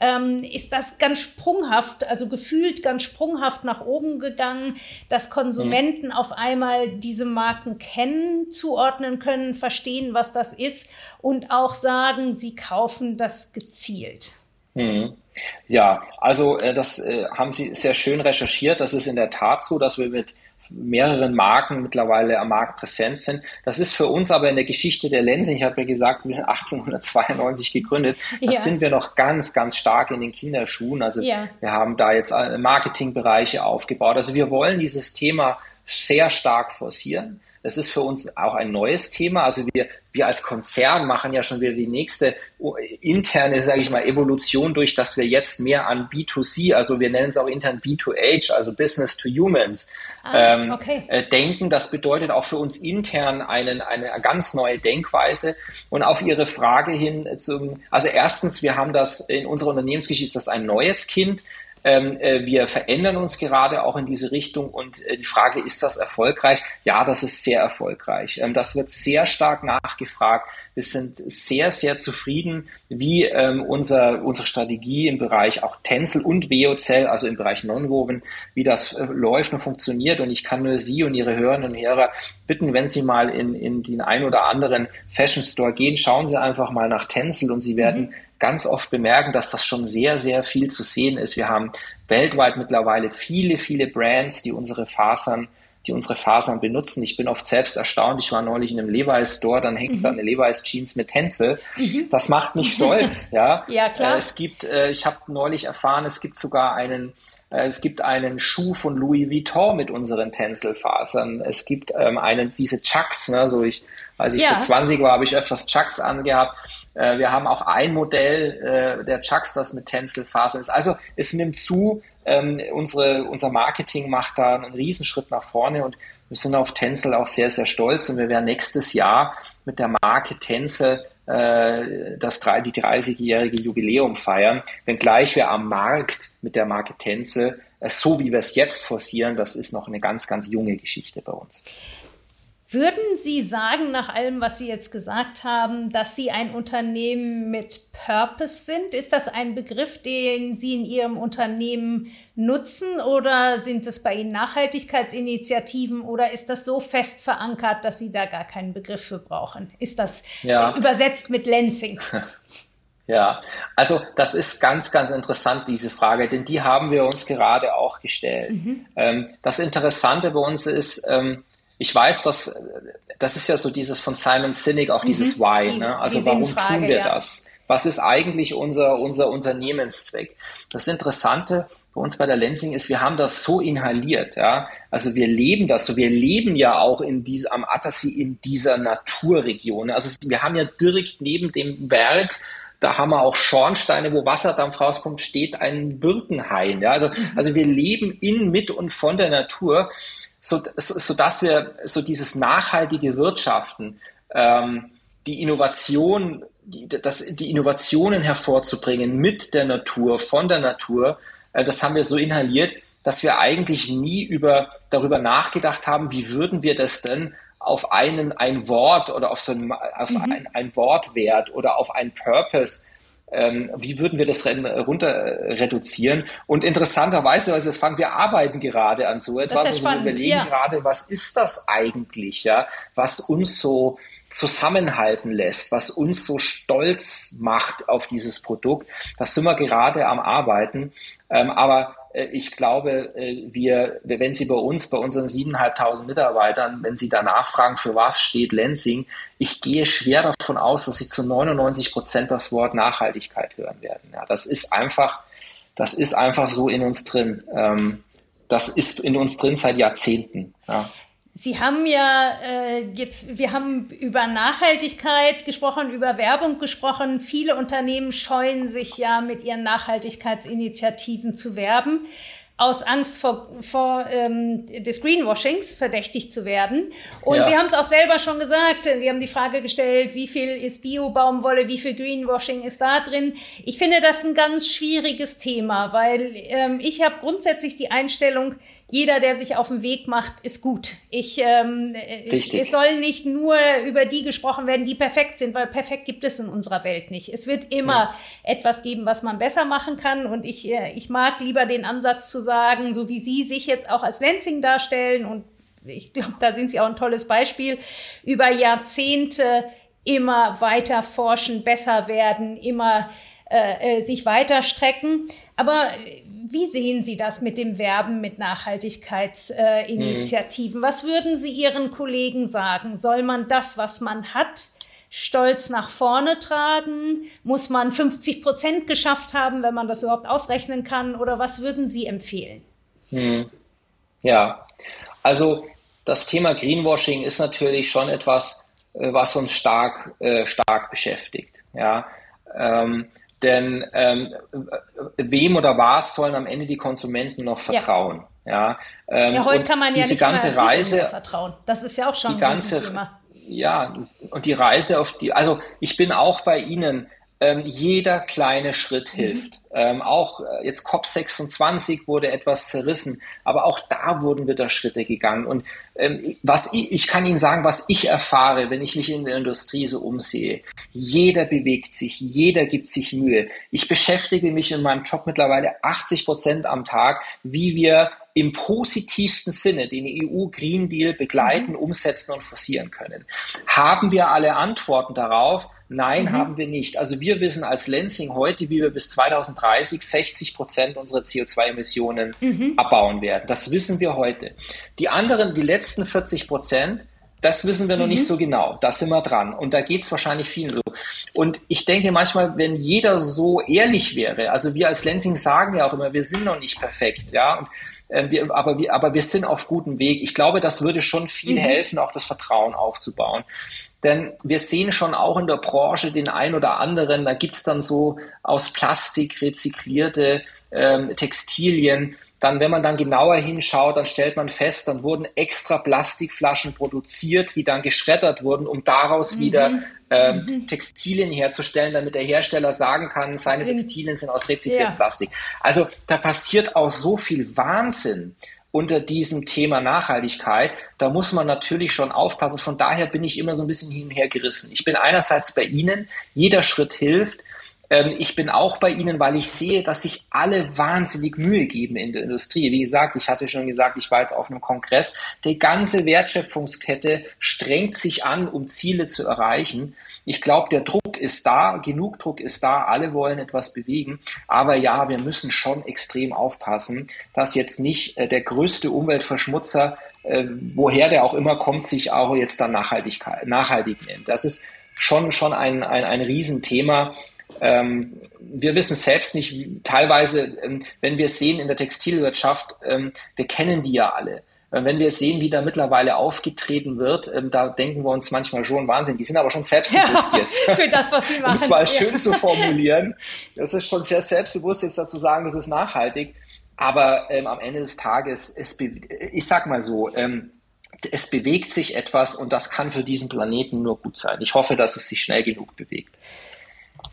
ähm, ist das ganz sprunghaft, also gefühlt ganz sprunghaft nach oben gegangen, dass Konsumenten mhm. auf einmal diese Marken kennen, zuordnen können, verstehen, was das ist und auch sagen, sie kaufen das gezielt. Mhm. Ja, also äh, das äh, haben Sie sehr schön recherchiert. Das ist in der Tat so, dass wir mit mehreren Marken mittlerweile am Markt präsent sind. Das ist für uns aber in der Geschichte der Lensing, ich habe ja gesagt, wir sind 1892 gegründet, das ja. sind wir noch ganz, ganz stark in den Kinderschuhen. Also ja. wir haben da jetzt äh, Marketingbereiche aufgebaut. Also wir wollen dieses Thema sehr stark forcieren. Das ist für uns auch ein neues Thema. Also wir, wir als Konzern machen ja schon wieder die nächste interne, sage ich mal, Evolution durch, dass wir jetzt mehr an B2C, also wir nennen es auch intern B2H, also Business to Humans, ah, ähm, okay. äh, denken. Das bedeutet auch für uns intern einen, eine ganz neue Denkweise. Und auf Ihre Frage hin zum, also erstens, wir haben das in unserer Unternehmensgeschichte, das ist ein neues Kind. Ähm, äh, wir verändern uns gerade auch in diese Richtung und äh, die Frage, ist das erfolgreich? Ja, das ist sehr erfolgreich. Ähm, das wird sehr stark nachgefragt. Wir sind sehr, sehr zufrieden, wie ähm, unser, unsere Strategie im Bereich auch Tencel und VOCell, also im Bereich Nonwoven, wie das äh, läuft und funktioniert. Und ich kann nur Sie und Ihre Hörerinnen und Hörer bitten, wenn Sie mal in, in den ein oder anderen Fashion Store gehen, schauen Sie einfach mal nach Tencel und Sie werden mhm ganz oft bemerken, dass das schon sehr, sehr viel zu sehen ist. Wir haben weltweit mittlerweile viele, viele Brands, die unsere Fasern die unsere Fasern benutzen. Ich bin oft selbst erstaunt. Ich war neulich in einem Levi's Store, dann hängt mhm. da eine Levi's Jeans mit Tencel. Mhm. Das macht mich stolz, ja. ja, klar. Äh, es gibt, äh, ich habe neulich erfahren, es gibt sogar einen äh, es gibt einen Schuh von Louis Vuitton mit unseren Tenselfasern. Es gibt ähm, einen, diese Chucks, ne, so ich, als ich ja. so 20 war, habe ich öfters Chucks angehabt. Äh, wir haben auch ein Modell äh, der Chucks, das mit Tenselfasern ist. Also es nimmt zu. Ähm, unsere, unser Marketing macht da einen Riesenschritt nach vorne und wir sind auf Tencel auch sehr, sehr stolz und wir werden nächstes Jahr mit der Marke Tencel äh, das die 30-jährige Jubiläum feiern, wenngleich wir am Markt mit der Marke Tencel, äh, so wie wir es jetzt forcieren, das ist noch eine ganz, ganz junge Geschichte bei uns. Würden Sie sagen, nach allem, was Sie jetzt gesagt haben, dass Sie ein Unternehmen mit Purpose sind? Ist das ein Begriff, den Sie in Ihrem Unternehmen nutzen oder sind es bei Ihnen Nachhaltigkeitsinitiativen oder ist das so fest verankert, dass Sie da gar keinen Begriff für brauchen? Ist das ja. übersetzt mit Lansing? Ja, also das ist ganz, ganz interessant, diese Frage, denn die haben wir uns gerade auch gestellt. Mhm. Ähm, das Interessante bei uns ist, ähm, ich weiß, dass das ist ja so dieses von Simon Sinek auch dieses mhm. Why. Ne? Also warum Frage, tun wir ja. das? Was ist eigentlich unser, unser Unternehmenszweck? Das Interessante bei uns bei der Lensing ist, wir haben das so inhaliert, ja. Also wir leben das so. Wir leben ja auch in diese, am Attersee in dieser Naturregion. Also wir haben ja direkt neben dem Werk da haben wir auch Schornsteine, wo Wasserdampf rauskommt, steht ein Birkenhain. Ja? Also, mhm. also wir leben in, mit und von der Natur so, so, so dass wir so dieses nachhaltige Wirtschaften, ähm, die Innovation, die, das, die Innovationen hervorzubringen mit der Natur, von der Natur, äh, das haben wir so inhaliert, dass wir eigentlich nie über, darüber nachgedacht haben, wie würden wir das denn auf einen, ein Wort oder auf so ein, auf mhm. ein, ein Wortwert oder auf ein Purpose ähm, wie würden wir das runter äh, reduzieren? Und interessanterweise, also das fangen wir arbeiten gerade an so etwas, also wir überlegen ja. gerade, was ist das eigentlich, ja, was uns so zusammenhalten lässt, was uns so stolz macht auf dieses Produkt. Das sind wir gerade am Arbeiten. Ähm, aber äh, ich glaube, äh, wir, wenn Sie bei uns, bei unseren 7.500 Mitarbeitern, wenn Sie danach fragen, für was steht Lensing, ich gehe schwer davon aus, dass Sie zu 99 Prozent das Wort Nachhaltigkeit hören werden. Ja, das ist einfach, das ist einfach so in uns drin. Ähm, das ist in uns drin seit Jahrzehnten. Ja. Sie haben ja äh, jetzt, wir haben über Nachhaltigkeit gesprochen, über Werbung gesprochen. Viele Unternehmen scheuen sich ja mit ihren Nachhaltigkeitsinitiativen zu werben. aus Angst vor, vor ähm, des Greenwashings verdächtigt zu werden. Und ja. Sie haben es auch selber schon gesagt. Sie haben die Frage gestellt, wie viel ist Bio-Baumwolle, wie viel Greenwashing ist da drin. Ich finde das ein ganz schwieriges Thema, weil ähm, ich habe grundsätzlich die Einstellung, jeder, der sich auf den Weg macht, ist gut. Ich, ähm, Richtig. es soll nicht nur über die gesprochen werden, die perfekt sind, weil perfekt gibt es in unserer Welt nicht. Es wird immer ja. etwas geben, was man besser machen kann. Und ich, äh, ich mag lieber den Ansatz zu sagen, so wie Sie sich jetzt auch als Lansing darstellen und ich glaube, da sind Sie auch ein tolles Beispiel, über Jahrzehnte immer weiter forschen, besser werden, immer äh, äh sich weiter strecken. Aber wie sehen Sie das mit dem Werben mit Nachhaltigkeitsinitiativen? Äh, mhm. Was würden Sie Ihren Kollegen sagen? Soll man das, was man hat, stolz nach vorne tragen? Muss man 50 Prozent geschafft haben, wenn man das überhaupt ausrechnen kann? Oder was würden Sie empfehlen? Mhm. Ja, also das Thema Greenwashing ist natürlich schon etwas, äh, was uns stark, äh, stark beschäftigt. Ja, ähm, denn ähm, wem oder was sollen am Ende die Konsumenten noch vertrauen? Ja, ja, ähm, ja heute kann man ja nicht ganze Reise vertrauen. Das ist ja auch schon die ein ganze, Thema. Ja, und die Reise auf die, also ich bin auch bei Ihnen ähm, jeder kleine Schritt mhm. hilft. Mhm. Ähm, auch äh, jetzt COP26 wurde etwas zerrissen, aber auch da wurden wieder Schritte gegangen. Und ähm, was ich, ich kann Ihnen sagen, was ich erfahre, wenn ich mich in der Industrie so umsehe. Jeder bewegt sich, jeder gibt sich Mühe. Ich beschäftige mich in meinem Job mittlerweile 80 Prozent am Tag, wie wir im positivsten Sinne den EU Green Deal begleiten, mhm. umsetzen und forcieren können. Haben wir alle Antworten darauf? Nein, mhm. haben wir nicht. Also wir wissen als Lensing heute, wie wir bis 2030 60 Prozent unserer CO2-Emissionen mhm. abbauen werden. Das wissen wir heute. Die anderen, die letzten 40 Prozent, das wissen wir noch mhm. nicht so genau. Da sind wir dran. Und da geht es wahrscheinlich vielen so. Und ich denke manchmal, wenn jeder so ehrlich wäre, also wir als Lensing sagen ja auch immer, wir sind noch nicht perfekt, ja. Und äh, wir, aber, wir, aber wir sind auf gutem Weg. Ich glaube, das würde schon viel mhm. helfen, auch das Vertrauen aufzubauen. Denn wir sehen schon auch in der Branche den ein oder anderen, da gibt's dann so aus Plastik rezyklierte ähm, Textilien, dann, wenn man dann genauer hinschaut, dann stellt man fest, dann wurden extra Plastikflaschen produziert, die dann geschreddert wurden, um daraus mhm. wieder ähm, mhm. Textilien herzustellen, damit der Hersteller sagen kann, seine Textilien sind aus rezykliertem ja. Plastik. Also da passiert auch so viel Wahnsinn unter diesem Thema Nachhaltigkeit. Da muss man natürlich schon aufpassen. Von daher bin ich immer so ein bisschen hin und her gerissen. Ich bin einerseits bei Ihnen, jeder Schritt hilft. Ähm, ich bin auch bei Ihnen, weil ich sehe, dass sich alle wahnsinnig Mühe geben in der Industrie. Wie gesagt, ich hatte schon gesagt, ich war jetzt auf einem Kongress. Die ganze Wertschöpfungskette strengt sich an, um Ziele zu erreichen. Ich glaube, der Druck ist da, genug Druck ist da, alle wollen etwas bewegen. Aber ja, wir müssen schon extrem aufpassen, dass jetzt nicht äh, der größte Umweltverschmutzer, äh, woher der auch immer kommt, sich auch jetzt dann Nachhaltigkeit, nachhaltig nennt. Das ist schon, schon ein, ein, ein Riesenthema. Ähm, wir wissen selbst nicht, teilweise, ähm, wenn wir sehen in der Textilwirtschaft, ähm, wir kennen die ja alle. Äh, wenn wir sehen, wie da mittlerweile aufgetreten wird, ähm, da denken wir uns manchmal schon Wahnsinn. Die sind aber schon selbstbewusst ja, jetzt. Für das, was sie machen. Um es mal schön zu formulieren. Das ist schon sehr selbstbewusst, jetzt dazu sagen, das ist nachhaltig. Aber ähm, am Ende des Tages, es ich sag mal so, ähm, es bewegt sich etwas und das kann für diesen Planeten nur gut sein. Ich hoffe, dass es sich schnell genug bewegt.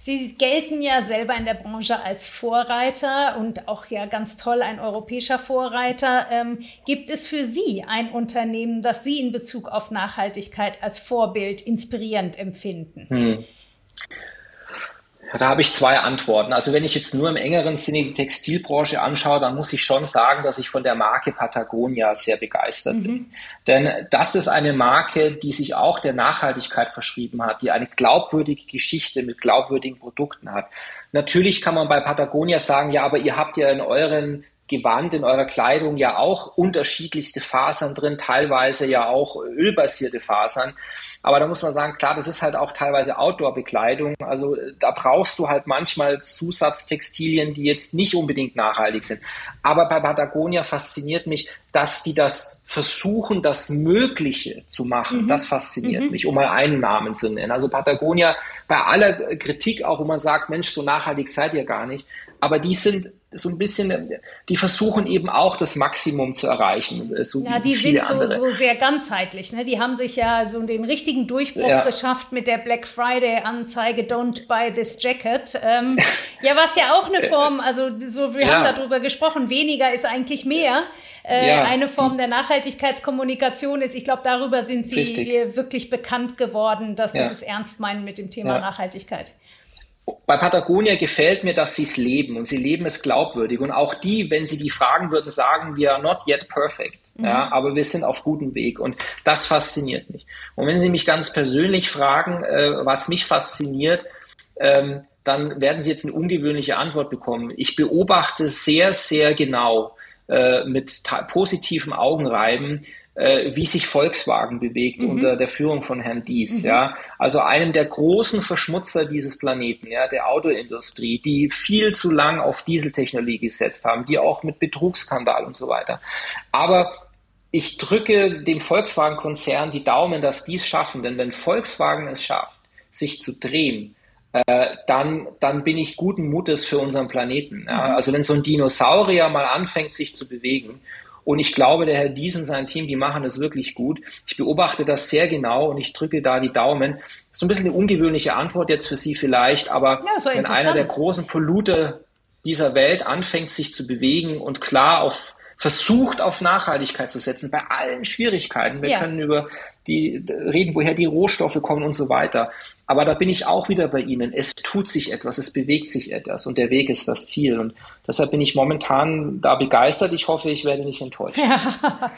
Sie gelten ja selber in der Branche als Vorreiter und auch ja ganz toll ein europäischer Vorreiter. Ähm, gibt es für Sie ein Unternehmen, das Sie in Bezug auf Nachhaltigkeit als Vorbild inspirierend empfinden? Hm. Da habe ich zwei Antworten. Also wenn ich jetzt nur im engeren Sinne die Textilbranche anschaue, dann muss ich schon sagen, dass ich von der Marke Patagonia sehr begeistert mhm. bin. Denn das ist eine Marke, die sich auch der Nachhaltigkeit verschrieben hat, die eine glaubwürdige Geschichte mit glaubwürdigen Produkten hat. Natürlich kann man bei Patagonia sagen, ja, aber ihr habt ja in euren Gewand in eurer Kleidung ja auch unterschiedlichste Fasern drin, teilweise ja auch ölbasierte Fasern. Aber da muss man sagen, klar, das ist halt auch teilweise Outdoor-Bekleidung. Also äh, da brauchst du halt manchmal Zusatztextilien, die jetzt nicht unbedingt nachhaltig sind. Aber bei Patagonia fasziniert mich, dass die das versuchen, das Mögliche zu machen. Mhm. Das fasziniert mhm. mich, um mal einen Namen zu nennen. Also Patagonia, bei aller Kritik auch, wo man sagt, Mensch, so nachhaltig seid ihr gar nicht. Aber die sind so ein bisschen, die versuchen eben auch das Maximum zu erreichen. So ja, die sind so, so, sehr ganzheitlich. Ne? Die haben sich ja so den richtigen Durchbruch ja. geschafft mit der Black Friday-Anzeige Don't buy this jacket. Ähm, ja, was ja auch eine Form, also so, wir ja. haben darüber gesprochen, weniger ist eigentlich mehr. Äh, ja. Eine Form der Nachhaltigkeitskommunikation ist, ich glaube, darüber sind sie Richtig. wirklich bekannt geworden, dass sie das ernst meinen mit dem Thema Nachhaltigkeit bei Patagonia gefällt mir, dass sie es leben und sie leben es glaubwürdig. Und auch die, wenn sie die fragen würden, sagen wir not yet perfect. Mhm. Ja, aber wir sind auf gutem Weg und das fasziniert mich. Und wenn Sie mich ganz persönlich fragen, äh, was mich fasziniert, ähm, dann werden Sie jetzt eine ungewöhnliche Antwort bekommen. Ich beobachte sehr, sehr genau äh, mit positivem Augenreiben, äh, wie sich Volkswagen bewegt mhm. unter der Führung von Herrn Dies, mhm. ja. Also einem der großen Verschmutzer dieses Planeten, ja, der Autoindustrie, die viel zu lang auf Dieseltechnologie gesetzt haben, die auch mit Betrugsskandal und so weiter. Aber ich drücke dem Volkswagen-Konzern die Daumen, dass dies schaffen, denn wenn Volkswagen es schafft, sich zu drehen, dann, dann bin ich guten Mutes für unseren Planeten. Ja? Mhm. Also wenn so ein Dinosaurier mal anfängt, sich zu bewegen und ich glaube, der Herr Dies und sein Team, die machen das wirklich gut. Ich beobachte das sehr genau und ich drücke da die Daumen. Das ist so ein bisschen eine ungewöhnliche Antwort jetzt für Sie vielleicht, aber ja, wenn einer der großen Polluter dieser Welt anfängt, sich zu bewegen und klar auf versucht auf Nachhaltigkeit zu setzen, bei allen Schwierigkeiten. Wir ja. können über die reden, woher die Rohstoffe kommen und so weiter. Aber da bin ich auch wieder bei Ihnen. Es tut sich etwas, es bewegt sich etwas und der Weg ist das Ziel. Und deshalb bin ich momentan da begeistert. Ich hoffe, ich werde nicht enttäuscht. Ja.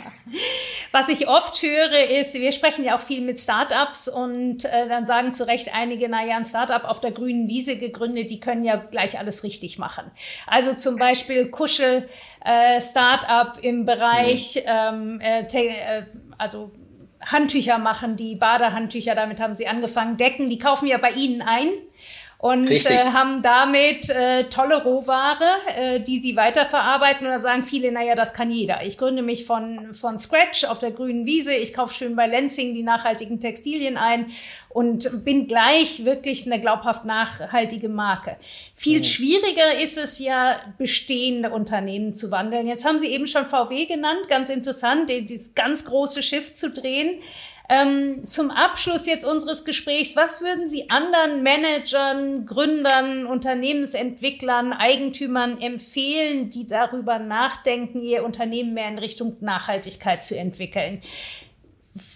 Was ich oft höre, ist, wir sprechen ja auch viel mit Startups und äh, dann sagen zu Recht einige, naja, ein Startup auf der grünen Wiese gegründet, die können ja gleich alles richtig machen. Also zum Beispiel Kuschel, äh, Startup im Bereich, mhm. ähm, äh, äh also Handtücher machen, die Badehandtücher, damit haben sie angefangen, Decken, die kaufen ja bei Ihnen ein und äh, haben damit äh, tolle Rohware, äh, die sie weiterverarbeiten. Und da sagen viele, naja, das kann jeder. Ich gründe mich von, von Scratch auf der grünen Wiese, ich kaufe schön bei Lansing die nachhaltigen Textilien ein und bin gleich wirklich eine glaubhaft nachhaltige Marke. Viel mhm. schwieriger ist es ja, bestehende Unternehmen zu wandeln. Jetzt haben Sie eben schon VW genannt, ganz interessant, dieses ganz große Schiff zu drehen. Ähm, zum Abschluss jetzt unseres Gesprächs, was würden Sie anderen Managern, Gründern, Unternehmensentwicklern, Eigentümern empfehlen, die darüber nachdenken, ihr Unternehmen mehr in Richtung Nachhaltigkeit zu entwickeln?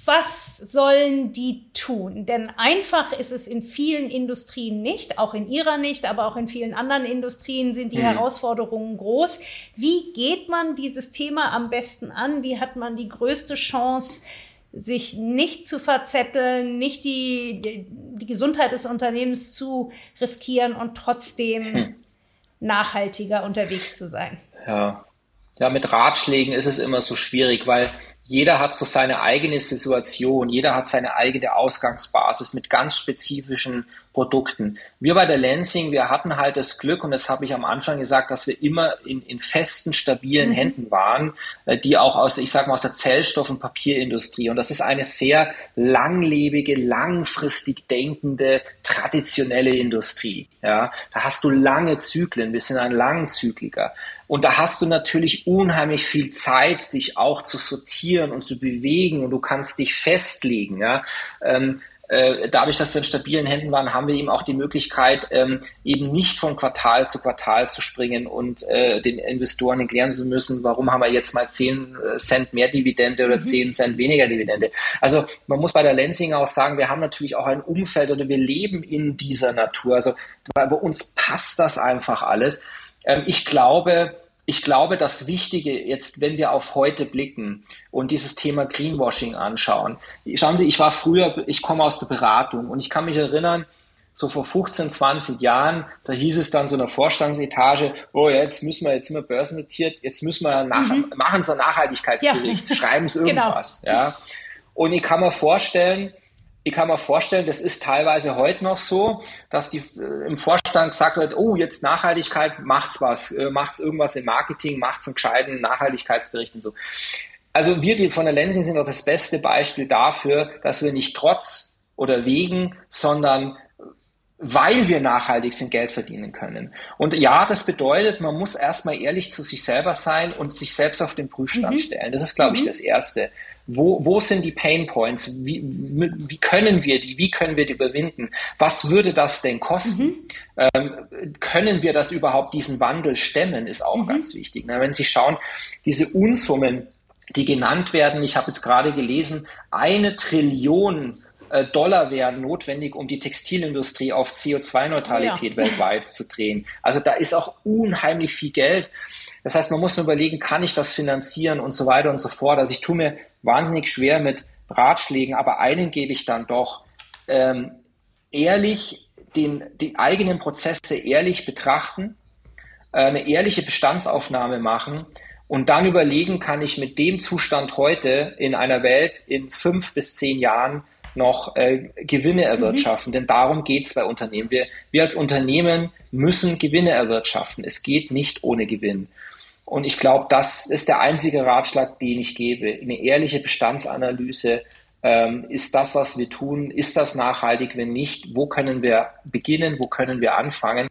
was sollen die tun? Denn einfach ist es in vielen Industrien nicht, auch in ihrer nicht, aber auch in vielen anderen Industrien sind die hm. Herausforderungen groß. Wie geht man dieses Thema am besten an? Wie hat man die größte Chance, sich nicht zu verzetteln, nicht die, die, die Gesundheit des Unternehmens zu riskieren und trotzdem hm. nachhaltiger unterwegs zu sein. Ja. ja, mit Ratschlägen ist es immer so schwierig, weil jeder hat so seine eigene Situation, jeder hat seine eigene Ausgangsbasis mit ganz spezifischen Produkten. Wir bei der Lansing, wir hatten halt das Glück, und das habe ich am Anfang gesagt, dass wir immer in, in festen, stabilen mhm. Händen waren, äh, die auch aus, ich sage mal, aus der Zellstoff- und Papierindustrie. Und das ist eine sehr langlebige, langfristig denkende, traditionelle Industrie. Ja, da hast du lange Zyklen. Wir sind ein Langzykliker. Und da hast du natürlich unheimlich viel Zeit, dich auch zu sortieren und zu bewegen und du kannst dich festlegen. Ja. Ähm, äh, dadurch, dass wir in stabilen Händen waren, haben wir eben auch die Möglichkeit, ähm, eben nicht von Quartal zu Quartal zu springen und äh, den Investoren erklären zu müssen, warum haben wir jetzt mal 10 äh, Cent mehr Dividende oder mhm. 10 Cent weniger Dividende. Also man muss bei der Lensing auch sagen, wir haben natürlich auch ein Umfeld oder wir leben in dieser Natur. Also bei uns passt das einfach alles. Ähm, ich glaube, ich glaube, das Wichtige jetzt, wenn wir auf heute blicken und dieses Thema Greenwashing anschauen. Schauen Sie, ich war früher, ich komme aus der Beratung und ich kann mich erinnern, so vor 15, 20 Jahren, da hieß es dann so in der Vorstandsetage, oh, jetzt müssen wir, jetzt sind wir börsennotiert, jetzt müssen wir nach, mhm. machen so ein Nachhaltigkeitsbericht, ja. schreiben es genau. irgendwas, genau. ja. Und ich kann mir vorstellen, ich kann mir vorstellen, das ist teilweise heute noch so, dass die äh, im Vorstand gesagt wird, oh, jetzt Nachhaltigkeit, macht's was, äh, macht's irgendwas im Marketing, macht's einen gescheiten Nachhaltigkeitsbericht und so. Also wir, die von der Lensing sind doch das beste Beispiel dafür, dass wir nicht trotz oder wegen, sondern weil wir nachhaltig sind, Geld verdienen können. Und ja, das bedeutet, man muss erstmal ehrlich zu sich selber sein und sich selbst auf den Prüfstand mhm. stellen. Das ist, glaube mhm. ich, das Erste. Wo, wo sind die Pain Points? Wie, wie können wir die? Wie können wir die überwinden? Was würde das denn kosten? Mhm. Ähm, können wir das überhaupt, diesen Wandel stemmen, ist auch mhm. ganz wichtig. Na, wenn Sie schauen, diese Unsummen, die genannt werden, ich habe jetzt gerade gelesen, eine Trillion äh, Dollar wären notwendig, um die Textilindustrie auf CO2-Neutralität ja. weltweit zu drehen. Also da ist auch unheimlich viel Geld. Das heißt, man muss nur überlegen, kann ich das finanzieren und so weiter und so fort. Also ich tue mir wahnsinnig schwer mit Ratschlägen, aber einen gebe ich dann doch. Ähm, ehrlich den, die eigenen Prozesse ehrlich betrachten, äh, eine ehrliche Bestandsaufnahme machen und dann überlegen, kann ich mit dem Zustand heute in einer Welt in fünf bis zehn Jahren noch äh, Gewinne erwirtschaften. Mhm. Denn darum geht es bei Unternehmen. Wir, wir als Unternehmen müssen Gewinne erwirtschaften. Es geht nicht ohne Gewinn. Und ich glaube, das ist der einzige Ratschlag, den ich gebe. Eine ehrliche Bestandsanalyse. Ähm, ist das, was wir tun, ist das nachhaltig? Wenn nicht, wo können wir beginnen? Wo können wir anfangen?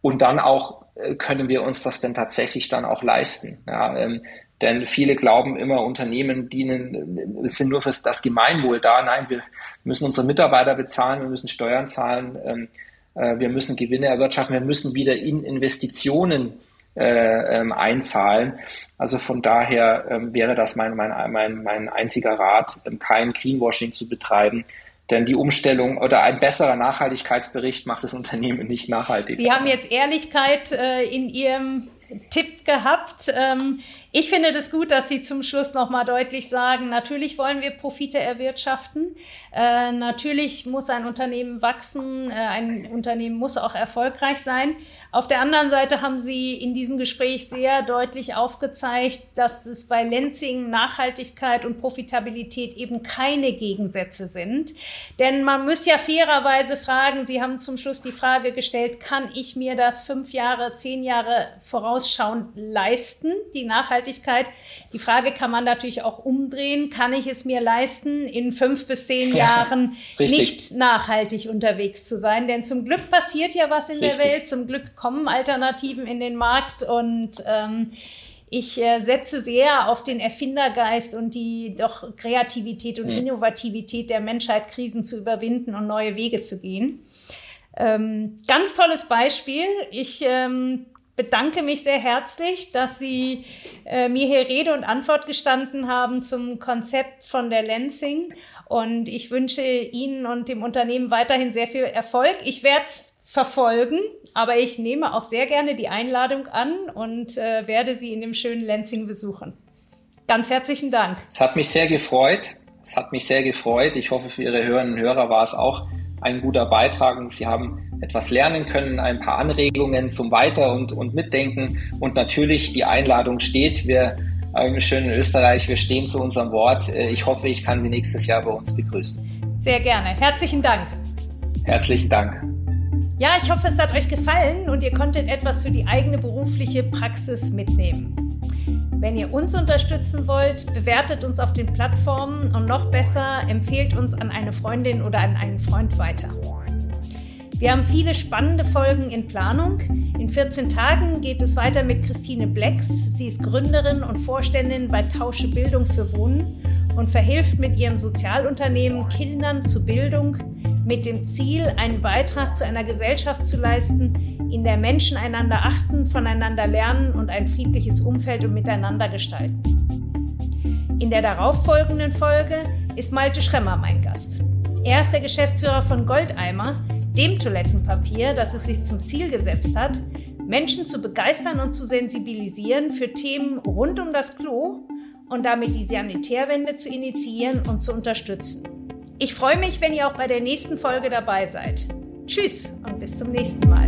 Und dann auch, äh, können wir uns das denn tatsächlich dann auch leisten? Ja, ähm, denn viele glauben immer, Unternehmen dienen, sind nur für das Gemeinwohl da. Nein, wir müssen unsere Mitarbeiter bezahlen, wir müssen Steuern zahlen, ähm, äh, wir müssen Gewinne erwirtschaften, wir müssen wieder in Investitionen äh, ähm, einzahlen. Also von daher ähm, wäre das mein, mein, mein, mein einziger Rat, kein Greenwashing zu betreiben. Denn die Umstellung oder ein besserer Nachhaltigkeitsbericht macht das Unternehmen nicht nachhaltig. Sie haben jetzt Ehrlichkeit äh, in Ihrem Tipp gehabt. Ähm, ich finde das gut, dass Sie zum Schluss nochmal deutlich sagen, natürlich wollen wir Profite erwirtschaften. Äh, natürlich muss ein Unternehmen wachsen. Äh, ein Unternehmen muss auch erfolgreich sein. Auf der anderen Seite haben Sie in diesem Gespräch sehr deutlich aufgezeigt, dass es bei Lenzing Nachhaltigkeit und Profitabilität eben keine Gegensätze sind. Denn man muss ja fairerweise fragen, Sie haben zum Schluss die Frage gestellt, kann ich mir das fünf Jahre, zehn Jahre vorausschauend leisten, die Nachhaltigkeit Nachhaltigkeit. Die Frage kann man natürlich auch umdrehen. Kann ich es mir leisten, in fünf bis zehn Jahren ja, nicht nachhaltig unterwegs zu sein? Denn zum Glück passiert ja was in richtig. der Welt. Zum Glück kommen Alternativen in den Markt und ähm, ich äh, setze sehr auf den Erfindergeist und die doch Kreativität und. Innovativität der Menschheit, Krisen zu überwinden und neue Wege zu gehen. Ähm, ganz tolles Beispiel. Ich ähm, bedanke mich sehr herzlich, dass Sie äh, mir hier Rede und Antwort gestanden haben zum Konzept von der Lensing. Und ich wünsche Ihnen und dem Unternehmen weiterhin sehr viel Erfolg. Ich werde es verfolgen, aber ich nehme auch sehr gerne die Einladung an und äh, werde Sie in dem schönen Lensing besuchen. Ganz herzlichen Dank. Es hat mich sehr gefreut. Es hat mich sehr gefreut. Ich hoffe, für Ihre Hörerinnen und Hörer war es auch ein guter Beitrag und Sie haben etwas lernen können, ein paar Anregungen zum Weiter- und, und Mitdenken und natürlich die Einladung steht. Wir im schönen Österreich, wir stehen zu unserem Wort. Äh, ich hoffe, ich kann Sie nächstes Jahr bei uns begrüßen. Sehr gerne. Herzlichen Dank. Herzlichen Dank. Ja, ich hoffe, es hat euch gefallen und ihr konntet etwas für die eigene berufliche Praxis mitnehmen. Wenn ihr uns unterstützen wollt, bewertet uns auf den Plattformen und noch besser, empfehlt uns an eine Freundin oder an einen Freund weiter. Wir haben viele spannende Folgen in Planung. In 14 Tagen geht es weiter mit Christine Blacks. Sie ist Gründerin und Vorständin bei Tausche Bildung für Wohnen und verhilft mit ihrem Sozialunternehmen Kindern zu Bildung mit dem Ziel, einen Beitrag zu einer Gesellschaft zu leisten, in der Menschen einander achten, voneinander lernen und ein friedliches Umfeld und Miteinander gestalten. In der darauffolgenden Folge ist Malte Schremmer mein Gast. Er ist der Geschäftsführer von Goldeimer, dem Toilettenpapier, das es sich zum Ziel gesetzt hat, Menschen zu begeistern und zu sensibilisieren für Themen rund um das Klo und damit die Sanitärwende zu initiieren und zu unterstützen. Ich freue mich, wenn ihr auch bei der nächsten Folge dabei seid. Tschüss und bis zum nächsten Mal.